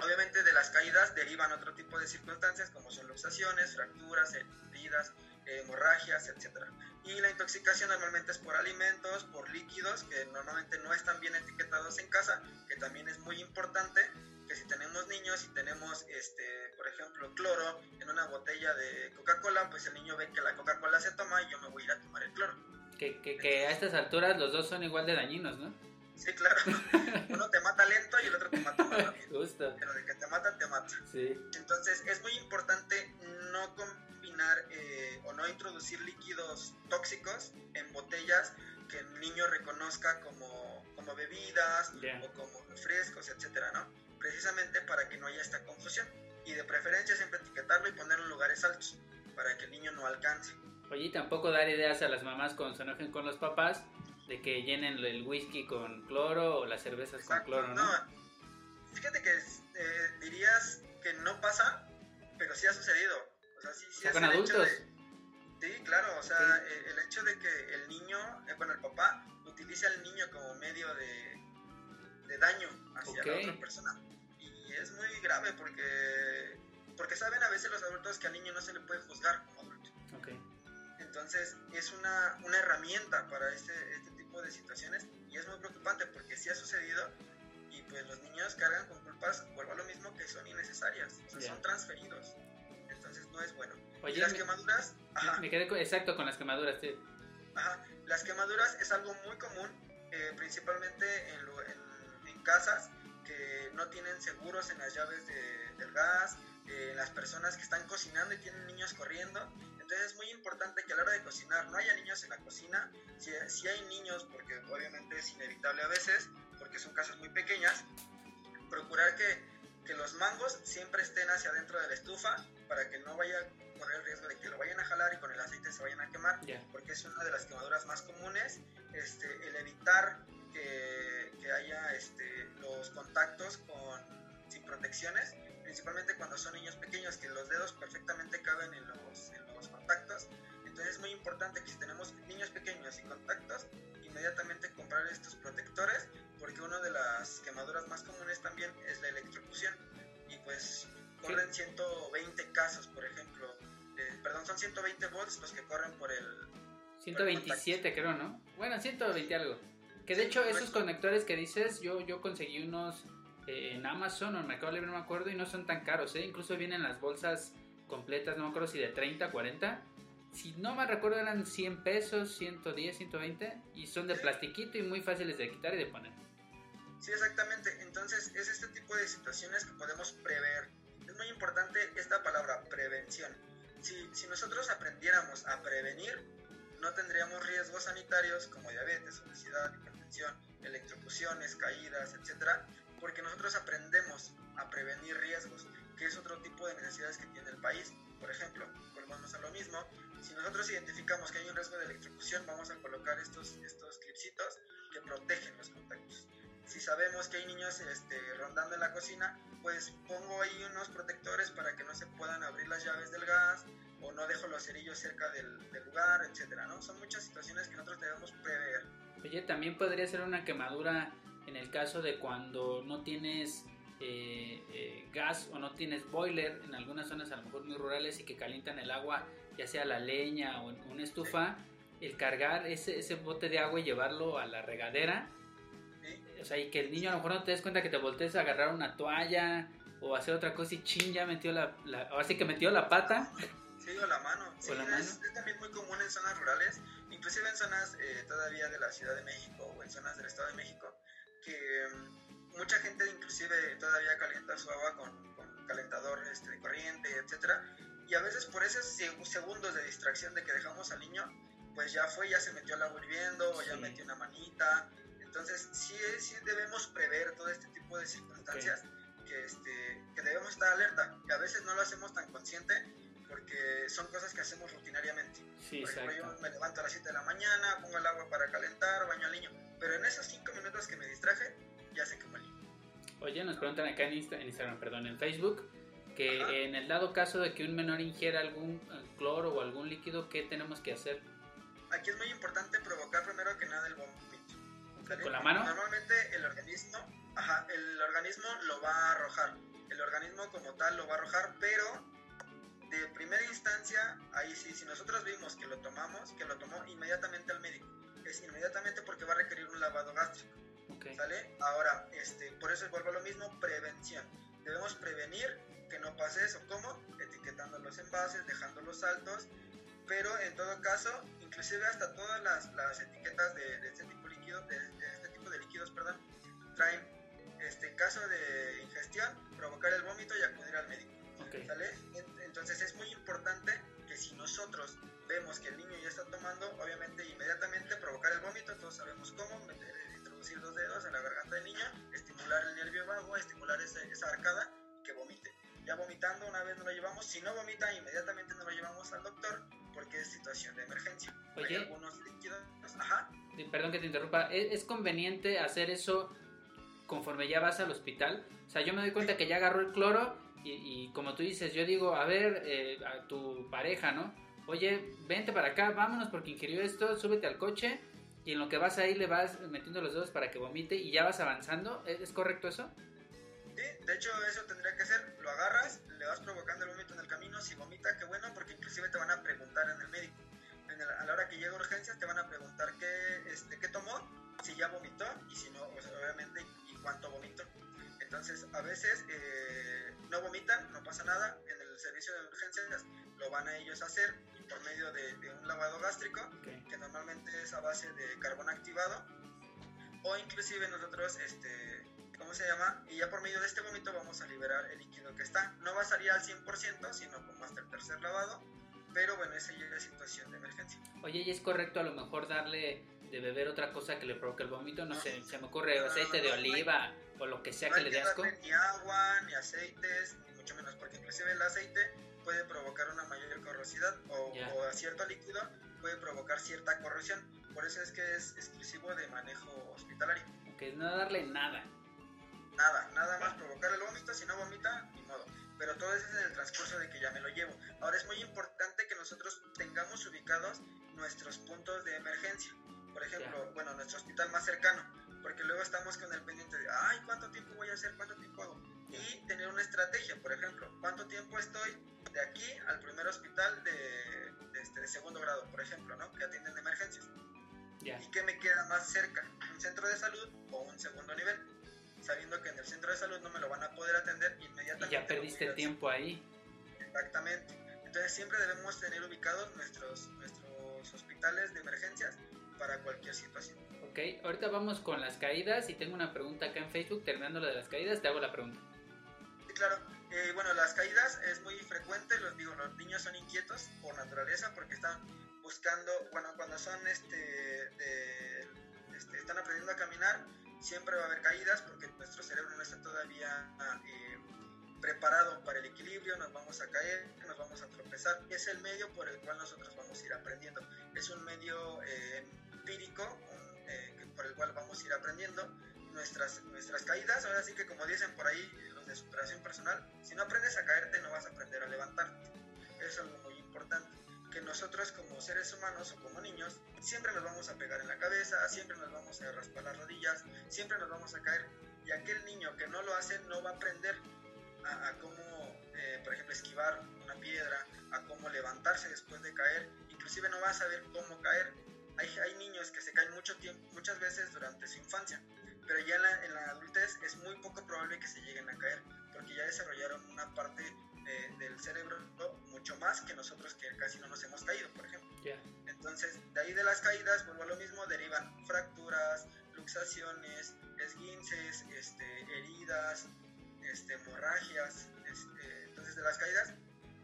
Obviamente de las caídas derivan otro tipo de circunstancias como son luxaciones, fracturas, heridas, hemorragias, etc. Y la intoxicación normalmente es por alimentos, por líquidos que normalmente no están bien etiquetados en casa, que también es muy importante que si tenemos niños y tenemos, este, por ejemplo, cloro en una botella de Coca-Cola, pues el niño ve que la Coca-Cola se toma y yo me voy a ir a tomar el cloro. Que, que a estas alturas los dos son igual de dañinos, ¿no? Sí, claro. Uno te mata lento y el otro te mata más rápido. Justo. Pero de que te mata, te mata. Sí. Entonces es muy importante no combinar eh, o no introducir líquidos tóxicos en botellas que el niño reconozca como, como bebidas Ya. o como refrescos, etcétera, ¿no? Precisamente para que no haya esta confusión. Y de preferencia siempre etiquetarlo y ponerlo en lugares altos para que el niño no alcance. Oye, y tampoco dar ideas a las mamás cuando se enojen con los papás de que llenen el whisky con cloro o las cervezas con cloro, ¿no? fíjate que eh, dirías que no pasa, pero sí ha sucedido. O sea, sí, sí O sea, es con el hecho adultos. de- Sí, claro, o sea, eh, el hecho de que el niño, eh, bueno, el papá utiliza al niño como medio de, de daño hacia la otra persona. Y es muy grave porque, porque saben a veces los adultos que al niño no se le puede juzgar como adulto. Ok. Entonces es una, una herramienta para este, este tipo de situaciones y es muy preocupante porque sí ha sucedido y pues los niños cargan con culpas, vuelvo a lo mismo, que son innecesarias, o sea, Ya. son transferidos. Entonces no es bueno. Oye, y las me- quemaduras, ajá, Me quedé con- exacto con las quemaduras, sí. ajá, las quemaduras es algo muy común, eh, principalmente en, lu- en- en casas que no tienen seguros en las llaves de- del gas, eh, en las personas que están cocinando y tienen niños corriendo. Entonces es muy importante que a la hora de cocinar no haya niños en la cocina. Si, si hay niños, porque obviamente es inevitable a veces, porque son casas muy pequeñas, procurar que, que los mangos siempre estén hacia adentro de la estufa para que no vaya a correr el riesgo de que lo vayan a jalar y con el aceite se vayan a quemar Ya. porque es una de las quemaduras más comunes, este, el evitar que, que haya este, los contactos con, sin protecciones, principalmente cuando son niños pequeños, que los dedos perfectamente caben en los, en importante que si tenemos niños pequeños y contactos, inmediatamente comprar estos protectores, porque una de las quemaduras más comunes también es la electrocución. Y pues corren 120 casos, por ejemplo. eh, perdón, son 120 volts los que corren por el, 127 creo, ¿no? Bueno, 120 algo. Que de hecho esos conectores que dices, yo, yo conseguí unos eh, en Amazon o en Mercado Libre, no me acuerdo, y no son tan caros, ¿eh? Incluso vienen las bolsas completas, no me acuerdo si de 30, 40. Si no me recuerdo eran 100 pesos, 110, 120, y son de plastiquito y muy fáciles de quitar y de poner. Sí, exactamente. Entonces, es este tipo de situaciones que podemos prever. Es muy importante esta palabra, prevención. Si, si nosotros aprendiéramos a prevenir, no tendríamos riesgos sanitarios como diabetes, obesidad, hipertensión, electrocuciones, caídas, etcétera, porque nosotros aprendemos a prevenir riesgos, que es otro tipo de necesidades que tiene el país. Por ejemplo, volvamos a lo mismo, si nosotros identificamos que hay un riesgo de electrocución, vamos a colocar estos, estos clipsitos que protegen los contactos. Si sabemos que hay niños este, rondando en la cocina, pues pongo ahí unos protectores para que no se puedan abrir las llaves del gas o no dejo los cerillos cerca del, del lugar, etcétera, ¿no? Son muchas situaciones que nosotros debemos prever. Oye, también podría ser una quemadura en el caso de cuando no tienes eh, eh, gas o no tienes boiler en algunas zonas a lo mejor muy rurales y que calientan el agua, ya sea la leña o en una estufa, el cargar ese, ese bote de agua y llevarlo a la regadera, o sea, y que el niño a lo mejor no te des cuenta que te voltees a agarrar una toalla o hacer otra cosa y chin, ya metió la, la ahora sí que metió la pata. Sí, o la mano. Sí, O la es, mano. es también muy común en zonas rurales, inclusive en zonas eh, todavía de la Ciudad de México o en zonas del Estado de México, que mm, mucha gente inclusive todavía calienta su agua con, con calentador este, corriente, etcétera, y a veces por esos seg- segundos de distracción de que dejamos al niño, pues ya fue, ya se metió el agua hirviendo, o ya metió una manita, entonces sí, sí debemos prever todo este tipo de circunstancias que, este, que debemos estar alerta, que a veces no lo hacemos tan consciente porque son cosas que hacemos rutinariamente. Sí, Por ejemplo, exacto. yo me levanto a las 7 de la mañana, pongo el agua para calentar, baño al niño, pero en esos 5 minutos que me distraje, ya se quemó el. Oye, nos preguntan acá en, Insta- en Instagram, perdón, en Facebook, que Ajá. en el dado caso de que un menor ingiera algún cloro o algún líquido, ¿qué tenemos que hacer? Aquí es muy importante provocar primero que nada el vómito. ¿sale? ¿Con la mano? Normalmente el organismo, ajá, el organismo lo va a arrojar. El organismo como tal lo va a arrojar, pero de primera instancia, ahí sí, si nosotros vimos que lo tomamos, que lo tomó inmediatamente al médico. Es inmediatamente porque va a requerir un lavado gástrico. Ok. ¿Sale? Ahora, este, por eso vuelvo a lo mismo, prevención. Debemos prevenir que no pase eso. ¿Cómo? Etiquetando los envases, dejándolos altos, pero en todo caso, inclusive hasta todas las, las etiquetas de, de este tipo líquido, de, de este tipo de líquidos, perdón, traen, este, en caso de ingestión, provocar el vómito y acudir al médico. Ok. ¿Sale? En- Entonces es muy importante que si nosotros vemos que el niño ya está tomando, obviamente inmediatamente provocar el vómito, todos sabemos cómo, introducir los dedos en la garganta del niño, estimular el nervio vago, estimular ese- esa arcada, que vomite. Ya vomitando, una vez no lo llevamos, si no vomita, inmediatamente no lo llevamos al doctor porque es situación de emergencia. Oye. Hay algunos líquidos, ajá, Perdón que te interrumpa, ¿es, es conveniente hacer eso conforme ya vas al hospital? O sea, yo me doy cuenta que ya agarró el cloro y, y como tú dices, yo digo, a ver, eh, a tu pareja, ¿no? Oye, vente para acá, vámonos porque ingirió esto, súbete al coche y en lo que vas ahí le vas metiendo los dedos para que vomite y ya vas avanzando. ¿Es, es correcto eso? Sí, de hecho eso tendría que ser, lo agarras, le vas provocando el vómito en el camino, si vomita, qué bueno, porque inclusive te van a preguntar en el médico. En el- a la hora que llega urgencias te van a preguntar qué, este, qué tomó, si ya vomitó y si no, pues, obviamente, y cuánto vomitó. Entonces, a veces eh, no vomitan, no pasa nada, en el servicio de urgencias lo van a ellos a hacer por medio de, de un lavado gástrico, Ok. que normalmente es a base de carbón activado o inclusive nosotros este ¿cómo se llama? y ya por medio de este vómito vamos a liberar el líquido que está no va a salir al 100% sino como hasta el tercer lavado pero bueno esa ya es situación de emergencia Oye, ¿y es correcto a lo mejor darle de beber otra cosa que le provoque el vómito? No sé, se me ocurre No, no, aceite no, de no, no hay- oliva o lo que sea no que le dé asco. ni agua ni aceites ni mucho menos porque inclusive el aceite puede provocar una mayor corrosidad o, a cierto líquido puede provocar cierta corrosión por eso es que es exclusivo de manejo hospitalario Que no darle nada. Nada, nada más provocar el vómito, si no vomita, ni modo. Pero todo eso es en el transcurso de que ya me lo llevo. Ahora es muy importante que nosotros tengamos ubicados nuestros puntos de emergencia. Por ejemplo, Ya. bueno, nuestro hospital más cercano. Porque luego estamos con el pendiente de, ay, ¿cuánto tiempo voy a hacer? ¿Cuánto tiempo hago? Y tener una estrategia, por ejemplo, ¿cuánto tiempo estoy de aquí al primer hospital de, de este, de segundo grado, por ejemplo, ¿no? Que atienden emergencias. Ya. ¿Y qué me queda más cerca? ¿Un centro de salud o un segundo nivel? Sabiendo que en el centro de salud no me lo van a poder atender Y inmediatamente. ya lo perdiste tiempo ahí. Exactamente. Entonces siempre debemos tener ubicados nuestros, nuestros hospitales de emergencias para cualquier situación. Ok, ahorita vamos con las caídas y tengo una pregunta acá en Facebook. Terminando lo de las caídas, te hago la pregunta. Sí, claro. Eh, bueno, las caídas es muy frecuente, los digo, los niños son inquietos por naturaleza porque están buscando, bueno, cuando son este, este, están aprendiendo a caminar, siempre va a haber caídas porque nuestro cerebro no está todavía eh, preparado para el equilibrio, nos vamos a caer, nos vamos a tropezar. Es el medio por el cual nosotros vamos a ir aprendiendo. Es un medio eh, empírico por el cual vamos a ir aprendiendo nuestras, nuestras caídas. Ahora sí que como dicen por ahí de superación personal, si no aprendes a caerte no vas a aprender a levantarte. Eso es algo muy importante. Que nosotros como seres humanos o como niños siempre nos vamos a pegar en la cabeza, siempre nos vamos a raspar las rodillas, siempre nos vamos a caer. Y aquel niño que no lo hace no va a aprender a, cómo, eh, por ejemplo, esquivar una piedra, a cómo levantarse después de caer. Inclusive no va a saber cómo caer. Hay, hay niños que se caen mucho tiempo, muchas veces durante su infancia, pero ya en la, en la adultez es muy poco probable que se lleguen a caer, porque ya desarrollaron una parte eh, del cerebro mucho más que nosotros que casi no nos hemos caído, por ejemplo. Ya. Entonces, de ahí de las caídas, vuelvo a lo mismo, derivan fracturas, luxaciones, esguinces, este, heridas, este, hemorragias. este, entonces, de las caídas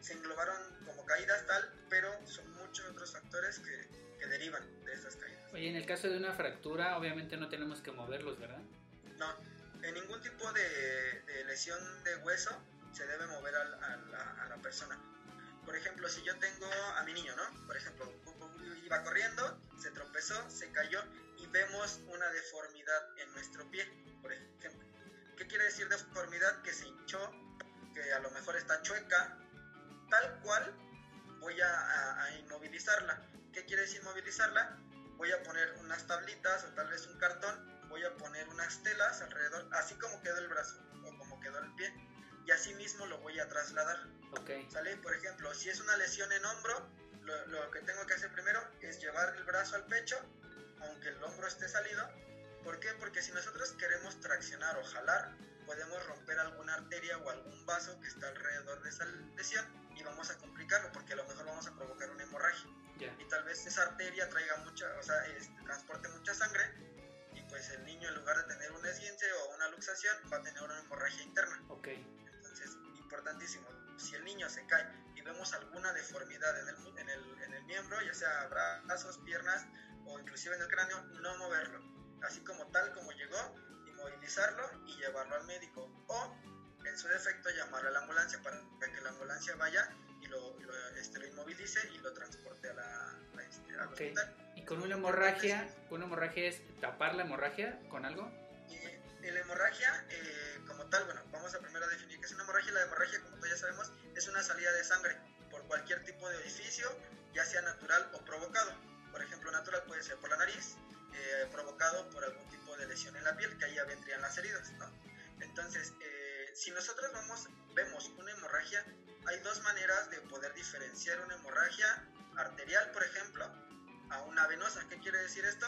se englobaron como caídas tal, pero son muchos otros factores que, que derivan de estas caídas. Oye, en el caso de una fractura, obviamente no tenemos que moverlos, ¿verdad? No, en ningún tipo de, de lesión de hueso se debe mover al- a, la, a la persona. Por ejemplo, si yo tengo a mi niño, ¿no? Por ejemplo, iba corriendo, se tropezó, se cayó y vemos una deformidad en nuestro pie, por ejemplo. ¿Qué quiere decir deformidad? Que se hinchó que a lo mejor está chueca, tal cual voy a, a- a inmovilizarla. ¿Qué quiere decir inmovilizarla? Voy a poner unas tablitas o tal vez un cartón, voy a poner unas telas alrededor, así como quedó el brazo o como quedó el pie, y así mismo lo voy a trasladar. Ok. ¿Sale? Por ejemplo, si es una lesión en hombro, lo, lo que tengo que hacer primero es llevar el brazo al pecho, aunque el hombro esté salido. ¿Por qué? Porque si nosotros queremos traccionar o jalar, podemos romper alguna arteria o algún vaso que está alrededor de esa lesión y vamos a complicarlo porque a lo mejor vamos a provocar una hemorragia Ya. y tal vez esa arteria traiga mucha, o sea, este, transporte mucha sangre y pues el niño en lugar de tener un esguince o una luxación va a tener una hemorragia interna. Ok. Entonces, importantísimo, si el niño se cae y vemos alguna deformidad en el, en el, en el miembro, ya sea brazos, piernas o inclusive en el cráneo, no moverlo. Así como tal como llegó, inmovilizarlo y llevarlo al médico. O, en su defecto, llamarle a la ambulancia para que la ambulancia vaya lo, y lo, este, lo inmovilice y lo transporte a la, a este, al Ok. hospital. ¿Y con una hemorragia? ¿Una hemorragia es tapar la hemorragia con algo? Y la hemorragia, eh, como tal, bueno, vamos a primero definir qué es una hemorragia. La hemorragia, como todos ya sabemos, es una salida de sangre por cualquier tipo de orificio, ya sea natural o provocado. Por ejemplo, natural puede ser por la nariz, eh, provocado por algún tipo de lesión en la piel, que ahí ya vendrían las heridas, ¿no? Entonces, eh, si nosotros vamos, vemos una hemorragia, hay dos maneras de poder diferenciar una hemorragia arterial, por ejemplo, a una venosa. ¿Qué quiere decir esto?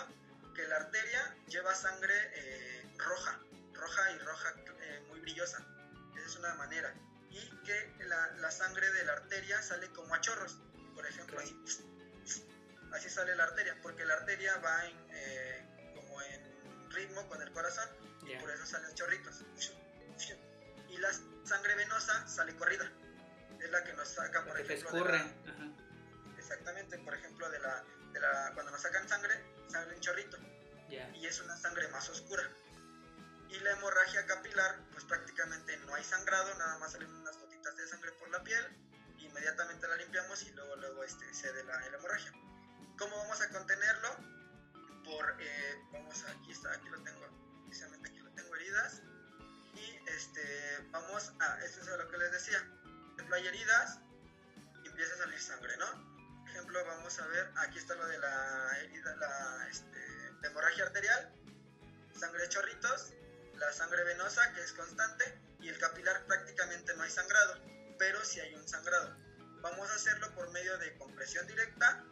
Que la arteria lleva sangre eh, roja, roja y roja eh, muy brillosa. Esa es una manera. Y que la, la sangre de la arteria sale como a chorros. Por ejemplo, así, así sale la arteria, porque la arteria va en, eh, como en ritmo con el corazón y Ya. por eso salen chorritos. La sangre venosa sale corrida. Es la que nos saca, por ejemplo, de la- escurre. Ajá. exactamente, por ejemplo, de la, de la, cuando nos sacan sangre, sale un chorrito y es una sangre más oscura. Y la hemorragia capilar, pues prácticamente no hay sangrado, nada más salen unas gotitas de sangre por la piel, inmediatamente la limpiamos y luego, luego este, cede la, la hemorragia. ¿Cómo vamos a contenerlo? Por, eh, vamos, aquí está, aquí lo tengo, precisamente aquí lo tengo heridas. Este, vamos a, esto es lo que les decía, por ejemplo, hay heridas y empieza a salir sangre, ¿no? Por ejemplo, vamos a ver, aquí está lo de la herida, la, este, hemorragia arterial, sangre chorritos, la sangre venosa que es constante y el capilar prácticamente no hay sangrado, pero sí hay un sangrado. Vamos a hacerlo por medio de compresión directa,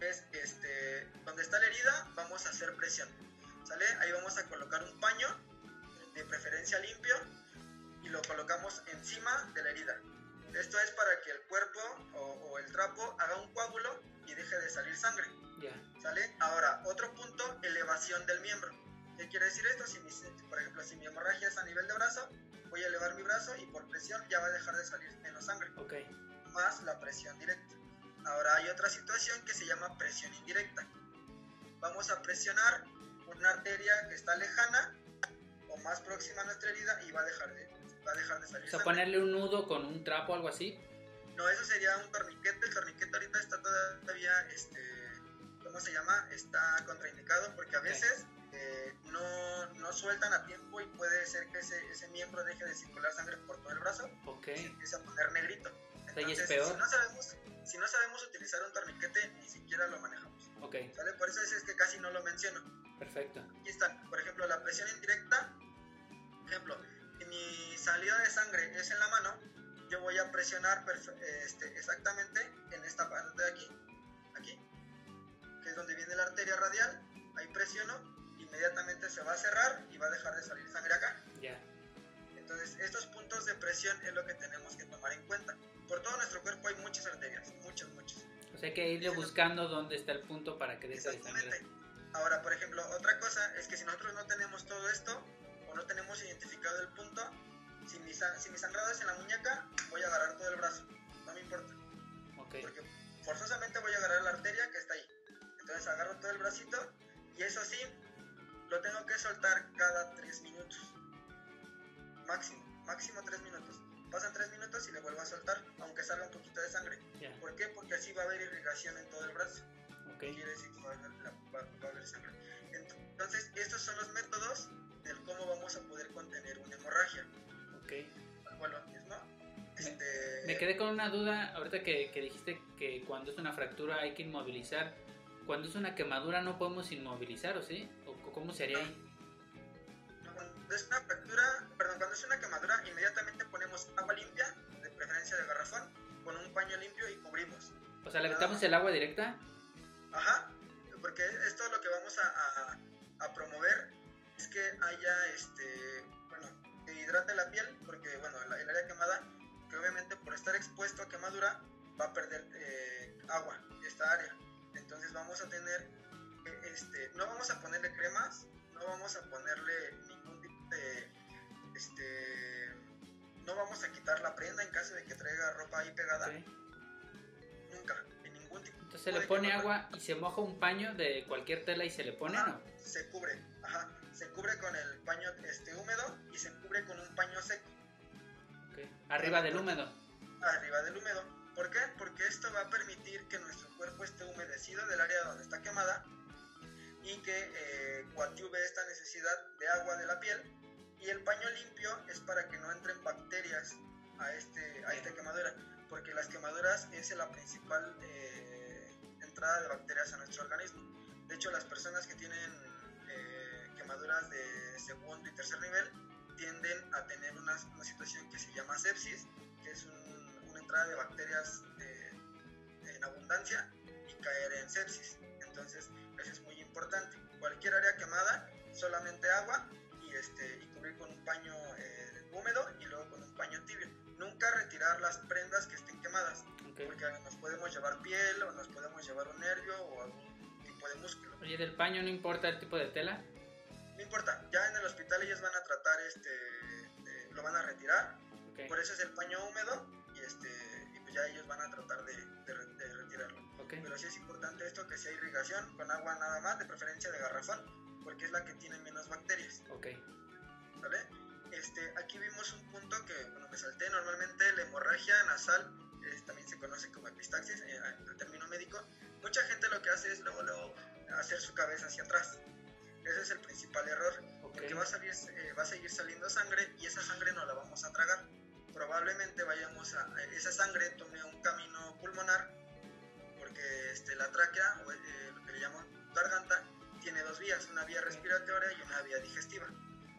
es este, donde está la herida, vamos a hacer presión, ¿sale? Ahí vamos a colocar un paño, de preferencia limpio, y lo colocamos encima de la herida. Esto es para que el cuerpo o, o el trapo haga un coágulo y deje de salir sangre. Ya. ¿Sale? Ahora, otro punto, elevación del miembro. ¿Qué quiere decir esto? Si mi, por ejemplo, si mi hemorragia es a nivel de brazo, voy a elevar mi brazo y por presión ya va a dejar de salir menos sangre, Ok. más la presión directa. Ahora hay otra situación que se llama presión indirecta. Vamos a presionar una arteria que está lejana o más próxima a nuestra herida y va a dejar de, va a dejar de salir O sea, ponerle un nudo con un trapo o algo así. No, eso sería un torniquete. El torniquete ahorita está todavía, este, ¿cómo se llama? Está contraindicado porque a veces eh, no, no sueltan a tiempo y puede ser que ese, ese miembro deje de circular sangre por todo el brazo Ok. y se empiece a poner negrito. y es Entonces, peor. Si, no sabemos, si no sabemos utilizar un torniquete, ni siquiera lo manejamos. Ok. ¿Sale? Por eso es, es que casi no lo menciono. Perfecto. Aquí está, por ejemplo, la presión indirecta. Por ejemplo, si mi salida de sangre es en la mano, yo voy a presionar este, exactamente en esta parte de aquí, aquí, que es donde viene la arteria radial. Ahí presiono, inmediatamente se va a cerrar y va a dejar de salir sangre acá. Ya. Entonces, estos puntos de presión es lo que tenemos que tomar en cuenta. Por todo nuestro cuerpo hay muchas arterias, muchas, muchas. O sea, hay que irle buscando dónde está el punto para que deje de sangrar. Ahora, por ejemplo, otra cosa es que si nosotros no tenemos todo esto o no tenemos identificado el punto, si mi, si mi sangrado es en la muñeca, voy a agarrar todo el brazo, no me importa, Ok. porque forzosamente voy a agarrar la arteria que está ahí. Entonces agarro todo el bracito y eso sí, lo tengo que soltar cada 3 minutos. Máximo, máximo 3 minutos. Pasan 3 minutos y le vuelvo a soltar, aunque salga un poquito de sangre. Ya. ¿Por qué? Porque así va a haber irrigación en todo el brazo Ok. quiere decir que va a haber, la- va- va a haber sangre. Entonces, estos son los métodos del cómo vamos a poder contener una hemorragia. Ok. Bueno, Me quedé con una duda ahorita que, que dijiste que cuando es una fractura hay que inmovilizar. Cuando es una quemadura no podemos inmovilizar, ¿o sí? ¿O cómo se haría ahí? Cuando es una fractura, perdón, cuando es una quemadura, inmediatamente ponemos agua limpia, de preferencia de garrafón, con un paño limpio y cubrimos. O sea, ¿le metamos el agua directa? Ajá, porque esto lo que vamos a, a- a promover es que haya, este, bueno, que hidrate la piel, porque, bueno, la- el área quemada, que obviamente por estar expuesto a quemadura, va a perder eh, agua, esta área. Entonces vamos a tener, este, no vamos a ponerle cremas, no vamos a ponerle ningún tipo de, este, no vamos a quitar la prenda en caso de que traiga ropa ahí pegada, Ok. nunca, en ningún tipo. Entonces se le pone agua y se moja un paño de cualquier tela y se le pone, Ajá, ¿no? Se cubre, ajá, se cubre con el paño este, húmedo y se cubre con un paño seco. Arriba del húmedo. arriba del húmedo. ¿Por qué? Porque esto va a permitir que nuestro cuerpo esté humedecido del área donde está quemada y que eh, coadyuve esta necesidad de agua de la piel. Y el paño limpio es para que no entren bacterias a, este, a esta quemadura, porque las quemaduras es la principal eh, entrada de bacterias a nuestro organismo. De hecho, las personas que tienen quemaduras de segundo y tercer nivel tienden a tener una, una situación que se llama sepsis, que es un- una entrada de bacterias eh, en abundancia y caer en sepsis. Entonces, eso es muy importante. Cualquier área quemada, solamente agua y, este, y cubrir con un paño eh, húmedo y luego con un paño tibio. Nunca retirar las prendas que estén quemadas, Ok. porque nos podemos llevar piel o nos podemos llevar un nervio o algún tipo de músculo. Oye, del paño no importa el tipo de tela. No importa, ya en el hospital ellos van a tratar, este, eh, lo van a retirar Ok. Por eso es el paño húmedo y, este, y pues ya ellos van a tratar de, de re- de retirarlo. Pero sí es importante esto que sea irrigación con agua nada más, de preferencia de garrafón, porque es la que tiene menos bacterias, Ok. ¿vale? Este, aquí vimos un punto que, bueno, me salté. Normalmente la hemorragia nasal también se conoce como epistaxis, eh, el término médico. Mucha gente lo que hace es luego, luego hacer su cabeza hacia atrás. Ese es el principal error porque va a, salir, eh, va a seguir saliendo sangre y esa sangre no la vamos a tragar. Probablemente vayamos a, esa sangre tome un camino pulmonar, porque este, la tráquea, o eh, lo que le llaman garganta, tiene dos vías, una vía respiratoria y una vía digestiva.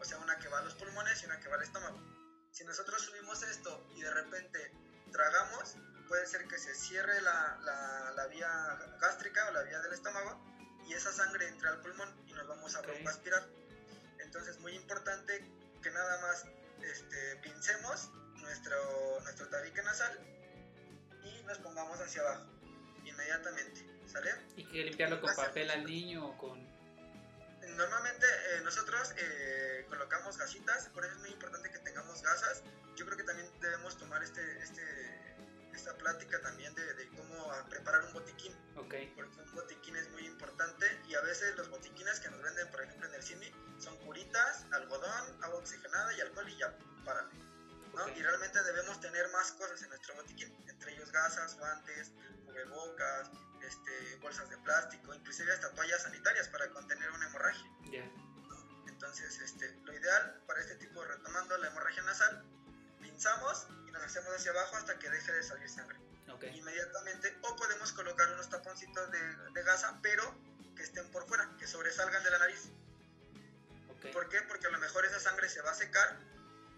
O sea, una que va a los pulmones y una que va al estómago. Si nosotros subimos esto y de repente tragamos, puede ser que se cierre la, la, la vía gástrica o la vía del estómago y esa sangre entre al pulmón y nos vamos a Ok. broncoaspirar. Entonces, muy importante que nada más este, pincemos nuestro, nuestro tabique nasal y nos pongamos hacia abajo inmediatamente. ¿Sale? ¿Y que limpiarlo con papel al niño o con.? Normalmente eh, nosotros eh, colocamos gasitas, por eso es muy importante que tengamos gasas. Yo creo que también debemos tomar este, este, esta plática también de, de cómo preparar un botiquín, Ok. porque un botiquín es muy importante y a veces los botiquines que nos venden, por ejemplo, en el cine, son curitas, algodón, agua oxigenada y alcohol y ya, párale. ¿no? Ok. Y realmente debemos tener más cosas en nuestro botiquín, entre ellos gasas, guantes, cubrebocas, este, bolsas de plástico, inclusive hasta toallas sanitarias para contener una hemorragia. Ya. Entonces, este, lo ideal para este tipo, retomando la hemorragia nasal, pinzamos y nos hacemos hacia abajo hasta que deje de salir sangre. Ok. Inmediatamente, o podemos colocar unos taponcitos de, de gasa, pero que estén por fuera, que sobresalgan de la nariz. Ok. ¿Por qué? Porque a lo mejor esa sangre se va a secar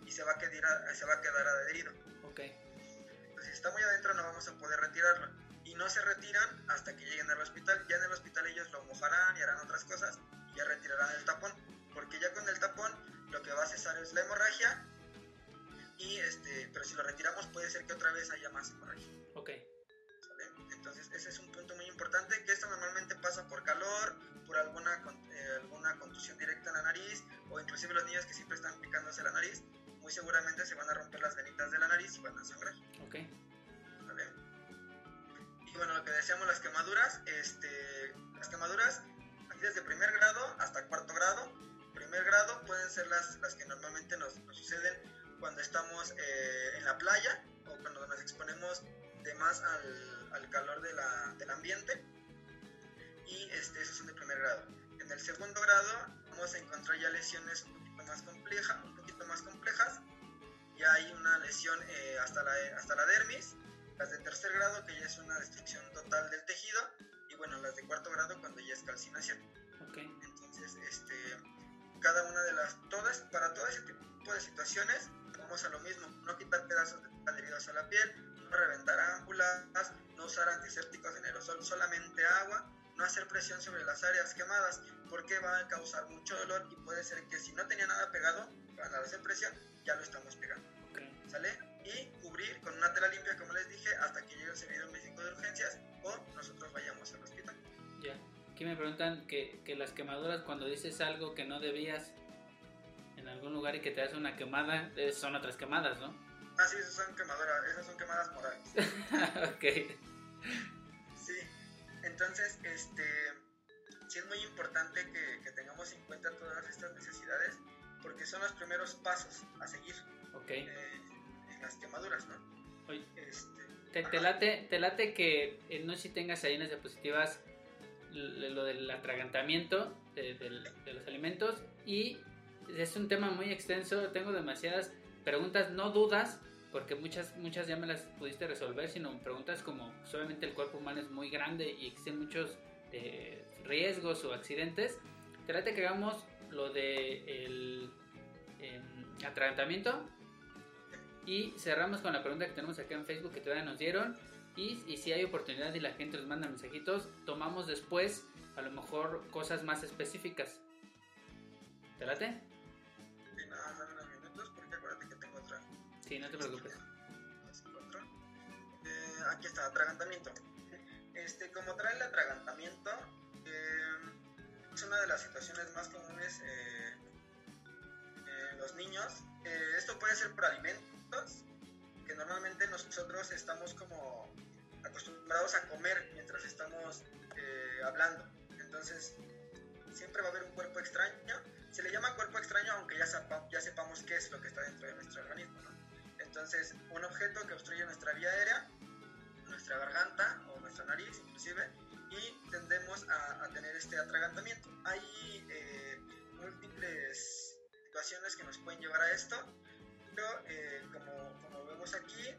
y se va a quedar, se va a quedar adherido. Ok. Entonces, si está muy adentro no vamos a poder retirarlo. Y no se retiran hasta que lleguen al hospital. Ya en el hospital ellos lo mojarán y harán otras cosas y ya retirarán el tapón. Porque ya con el tapón lo que va a cesar es la hemorragia. Y este, pero si lo retiramos puede ser que otra vez haya más hemorragia. Ok. ¿sale? Entonces ese es un punto muy importante, que esto normalmente pasa por calor, por alguna, eh, alguna contusión directa en la nariz, o inclusive los niños que siempre están picándose la nariz, muy seguramente se van a romper las venitas de la nariz y van a sangrar. Ok. ¿vale? Y bueno, lo que decíamos, las quemaduras, este, las quemaduras aquí desde primer grado hasta cuarto grado. Primer grado pueden ser las, las que normalmente nos, nos suceden cuando estamos eh, en la playa o cuando nos exponemos de más al, al calor de la- del ambiente. Y este, esos son de primer grado. En el segundo grado vamos a encontrar ya lesiones un poquito más complejas, un poquito más complejas ya hay una lesión eh, hasta, la, hasta la dermis, las de tercer grado que ya es una destrucción total del tejido y bueno, las de cuarto grado cuando ya es calcinación. Okay. Entonces, este, cada una de las, todas, para todo ese tipo de situaciones, vamos a lo mismo, no quitar pedazos de adheridos a la piel, no reventar ámpulas, no usar antisépticos en aerosol, solamente agua, no hacer presión sobre las áreas quemadas, porque va a causar mucho dolor y puede ser que si no tenía nada pegado, al hacer presión, ya lo estamos pegando. Okay. ¿Sale? Y cubrir con una tela limpia, como les dije, hasta que llegue el servicio médico de urgencias o nosotros vayamos al hospital. Ya. Aquí me preguntan que, que las quemaduras, cuando dices algo que no debías en algún lugar y que te hace una quemada, eh, son otras quemadas, ¿no? Ah, sí, esas son quemadoras, esas son quemadas morales. ok. Sí, entonces, este, sí es muy importante que, que, tengamos en cuenta todas estas necesidades porque son los primeros pasos a seguir Ok. eh, en las quemaduras, ¿no? Oye, Este, te, te late, te late que eh, no sé si tengas ahí en las diapositivas lo del atragantamiento de los alimentos y es un tema muy extenso, tengo demasiadas preguntas, no dudas, porque muchas, muchas ya me las pudiste resolver, sino preguntas como, obviamente el cuerpo humano es muy grande y existen muchos eh, riesgos o accidentes. Te late que hagamos lo de el em, atragantamiento y cerramos con la pregunta que tenemos acá en Facebook que todavía nos dieron. Y, y si hay oportunidad y la gente nos manda mensajitos, tomamos después a lo mejor cosas más específicas. ¿Te? Sí, no te preocupes. Las encuentro. Eh, aquí está, atragantamiento. Este, como trae el atragantamiento, eh, es una de las situaciones más comunes eh, en los niños. Esto puede ser por alimentos, que normalmente nosotros estamos como acostumbrados a comer mientras estamos eh, hablando. Entonces, siempre va a haber un cuerpo extraño. Se le llama cuerpo extraño aunque ya, sepa- ya sepamos qué es lo que está dentro de nuestro organismo. ¿no? Entonces, un objeto que obstruye nuestra vía aérea, nuestra garganta o nuestra nariz inclusive, y tendemos a, a tener este atragantamiento. Hay eh, múltiples situaciones que nos pueden llevar a esto, pero eh, como, como vemos aquí,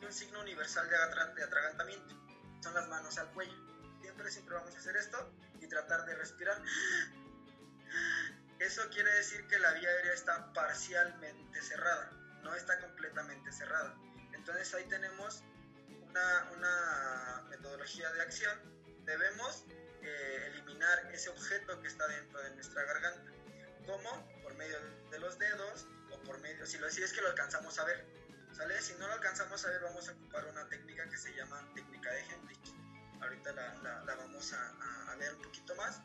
un signo universal de, atra- de atragantamiento son las manos al cuello. Siempre, siempre vamos a hacer esto y tratar de respirar. Eso quiere decir que la vía aérea está parcialmente cerrada, no está completamente cerrada. Entonces ahí tenemos una, una metodología de acción. Debemos eh, eliminar ese objeto que está dentro de nuestra garganta. ¿Cómo? Por medio de los dedos o por medio, si, lo, si es que lo alcanzamos a ver. ¿Sale? Si no lo alcanzamos a ver, vamos a ocupar una técnica que se llama técnica de Hendrix. Ahorita la, la, la vamos a, ver un poquito más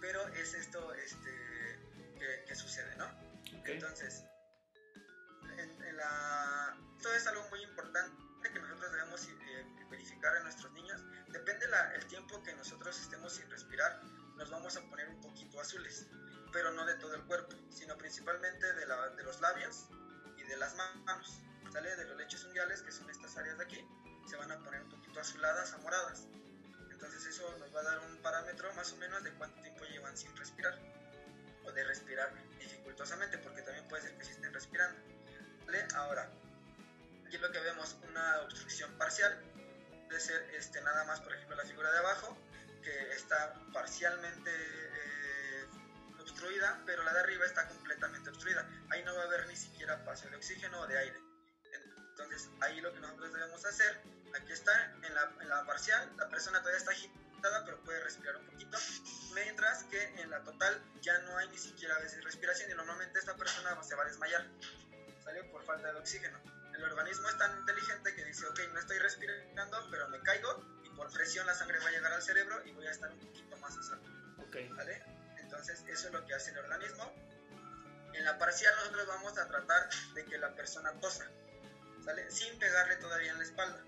pero es esto este, que, que sucede, ¿no? Ok. Entonces, en, en la, esto es algo muy importante que nosotros debemos eh, verificar en nuestros niños. Depende la, el tiempo que nosotros estemos sin respirar, nos vamos a poner un poquito azules, pero no de todo el cuerpo, sino principalmente de los labios y de las manos, ¿sale? De los lechos unguiales, que son estas áreas de aquí, se van a poner un poquito azuladas a moradas. Entonces eso nos va a dar un parámetro más o menos de cuánto tiempo llevan sin respirar o de respirar dificultosamente porque también puede ser que sí estén respirando. Ahora, aquí lo que vemos una obstrucción parcial puede ser este, nada más por ejemplo la figura de abajo que está parcialmente eh, obstruida pero la de arriba está completamente obstruida. Ahí no va a haber ni siquiera paso de oxígeno o de aire. Entonces ahí lo que nosotros debemos hacer Aquí está, en la, en la, parcial, la persona todavía está agitada, pero puede respirar un poquito, mientras que en la total ya no hay ni siquiera a veces respiración y normalmente esta persona se va a desmayar, ¿sale? Por falta de oxígeno. El organismo es tan inteligente que dice, ok, no estoy respirando, pero me caigo y por presión la sangre va a llegar al cerebro y voy a estar un poquito más a salvo, Ok. ¿vale? Entonces eso es lo que hace el organismo. En la parcial nosotros vamos a tratar de que la persona tosa, ¿sale? Sin pegarle todavía en la espalda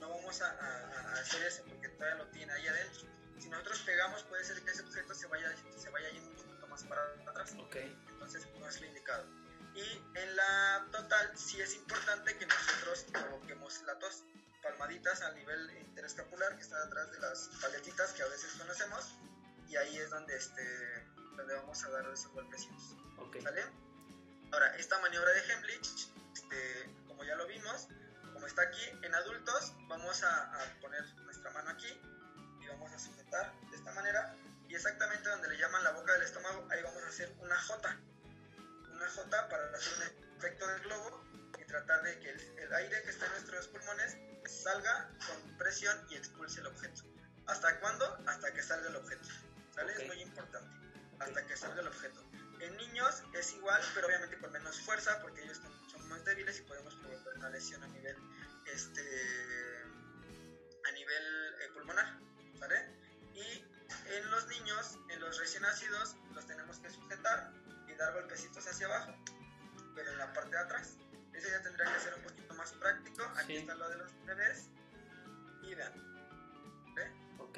no vamos a, a, a, hacer eso porque todavía lo tiene ahí adentro. Si nosotros pegamos, puede ser que ese objeto se vaya, se vaya yendo un poquito más para atrás. Okay. Entonces, no es lo indicado. Y en la total, sí es importante que nosotros provoquemos la tos. Palmaditas a nivel interescapular, que está detrás de las paletitas que a veces conocemos. Y ahí es donde, este, donde vamos a dar esos golpecitos. Okay. ¿Sale? Ahora, esta maniobra de Hemlich, este, como ya lo vimos, como está aquí, en adultos vamos a, a poner nuestra mano aquí y vamos a sujetar de esta manera y exactamente donde le llaman la boca del estómago, ahí vamos a hacer una J. Una J para hacer un efecto del globo y tratar de que el, el aire que está en nuestros pulmones salga con presión y expulse el objeto. ¿Hasta cuándo? Hasta que salga el objeto. ¿Sale? Ok. Es muy importante. Hasta que salga el objeto. En niños es igual, pero obviamente con menos fuerza, porque ellos son- son más débiles y podemos provocar una lesión a nivel, este, a nivel eh, pulmonar, ¿sale? Y en los niños, en los recién nacidos, los tenemos que sujetar y dar golpecitos hacia abajo, pero en la parte de atrás. Eso ya tendría que ser un poquito más práctico. Aquí Sí. está lo de los bebés. Y vean. ¿Ve? Ok.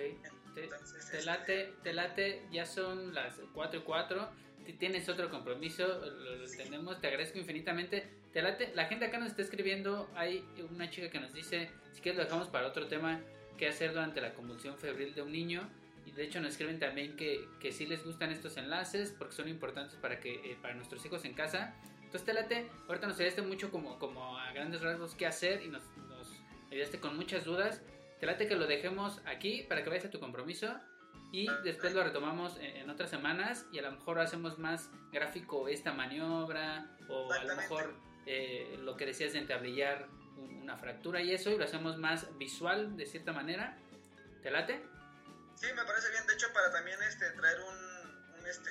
Te, Entonces, te este, late, te late, ya son las 4 y 4. Ti- Tienes otro compromiso, lo, lo Sí. tenemos, te agradezco infinitamente. Te late, la gente acá nos está escribiendo. Hay una chica que nos dice: si quieres, lo dejamos para otro tema. ¿Qué hacer durante la convulsión febril de un niño? Y de hecho, nos escriben también que, que sí les gustan estos enlaces porque son importantes para, que, eh, para nuestros hijos en casa. Entonces, te late, ahorita nos ayudaste mucho como, como a grandes rasgos qué hacer y nos, nos ayudaste con muchas dudas. Te late que lo dejemos aquí para que vayas a tu compromiso y después lo retomamos en, otras semanas y a lo mejor hacemos más gráfico esta maniobra o a lo mejor eh, lo que decías de entablillar un- una fractura y eso y lo hacemos más visual de cierta manera. ¿Te late? Sí, me parece bien. De hecho, para también este, traer un, un, este,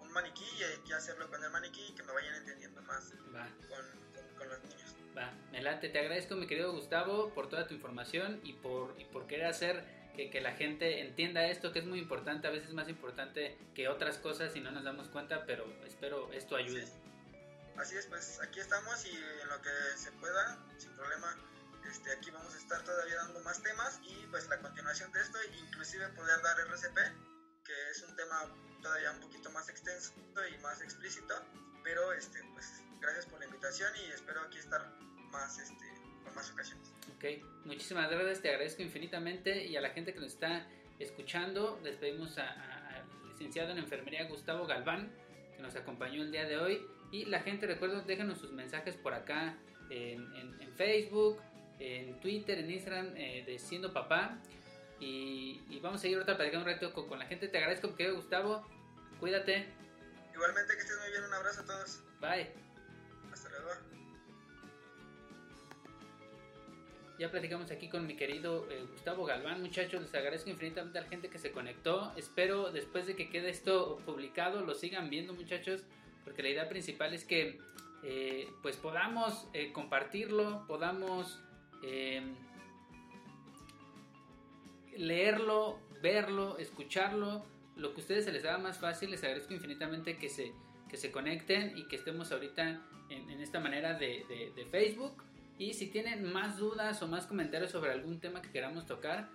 un maniquí y hacerlo con el maniquí y que me vayan entendiendo más Va. con, con, con los niños. Va, me late. Te agradezco, mi querido Gustavo, por toda tu información y por, y por querer hacer que, que la gente entienda esto, que es muy importante, a veces más importante que otras cosas y no nos damos cuenta, pero espero esto ayude. Sí. Así es, pues aquí estamos y en lo que se pueda, sin problema, este, aquí vamos a estar todavía dando más temas y pues la continuación de esto, inclusive poder dar RCP, que es un tema todavía un poquito más extenso y más explícito, pero este, pues gracias por la invitación y espero aquí estar más, este, con más ocasiones. Ok, muchísimas gracias, te agradezco infinitamente y a la gente que nos está escuchando, les pedimos a- al licenciado en enfermería Gustavo Galván, que nos acompañó el día de hoy. Y la gente, recuerden, déjanos sus mensajes por acá en, en- en Facebook, en Twitter, en Instagram, eh, de Siendo Papá. Y, y vamos a seguir ahorita platicando un rato con, con la gente. Te agradezco, querido Gustavo. Cuídate. Igualmente que estés muy bien, un abrazo a todos. Bye. Hasta luego. Ya platicamos aquí con mi querido eh, Gustavo Galván, muchachos. Les agradezco infinitamente a la gente que se conectó. Espero después de que quede esto publicado lo sigan viendo, muchachos, porque la idea principal es que eh, pues podamos eh, compartirlo, podamos eh, leerlo, verlo, escucharlo, lo que a ustedes se les haga más fácil. Les agradezco infinitamente que se, que se conecten y que estemos ahorita en, en esta manera de, de- de Facebook. Y si tienen más dudas o más comentarios sobre algún tema que queramos tocar,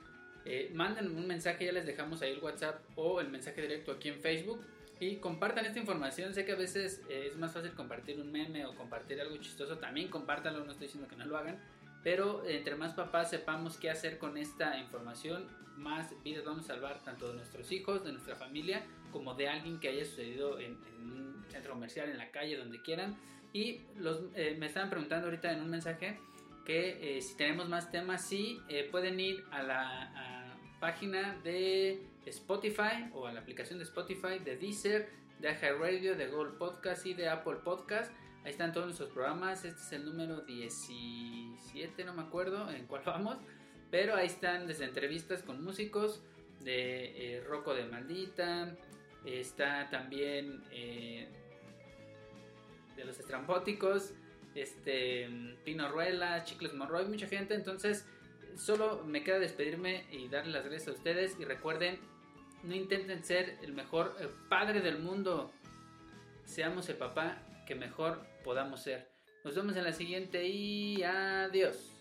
eh, manden un mensaje, ya les dejamos ahí el WhatsApp o el mensaje directo aquí en Facebook. Y compartan esta información. Sé que a veces eh, es más fácil compartir un meme o compartir algo chistoso. También compártanlo, no estoy diciendo que no lo hagan. Pero entre más papás sepamos qué hacer con esta información, más vidas vamos a salvar tanto de nuestros hijos, de nuestra familia, como de alguien que haya sucedido en, en un centro comercial, en la calle, donde quieran. Y los, eh, me estaban preguntando ahorita en un mensaje que eh, si tenemos más temas, sí, eh, pueden ir a la a página de Spotify o a la aplicación de Spotify, de Deezer, de iHeartRadio, de Google Podcast y de Apple Podcast. Ahí están todos nuestros programas. Este es el número 17, no me acuerdo en cuál vamos. Pero ahí están desde entrevistas con músicos de eh, Rocco de Maldita. Está también eh, de los estrambóticos. Este, Pino Ruela, Chicles Monroy, mucha gente. Entonces, solo me queda despedirme y darles las gracias a ustedes. Y recuerden, no intenten ser el mejor eh, padre del mundo. Seamos el papá que mejor podamos ser. Nos vemos en la siguiente y adiós.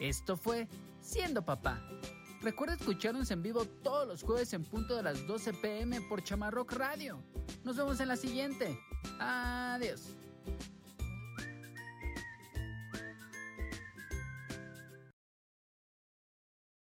Esto fue Siendo Papá. Recuerda escucharnos en vivo todos los jueves en punto de las 12 pm por Chamarrock Radio. Nos vemos en la siguiente. Adiós.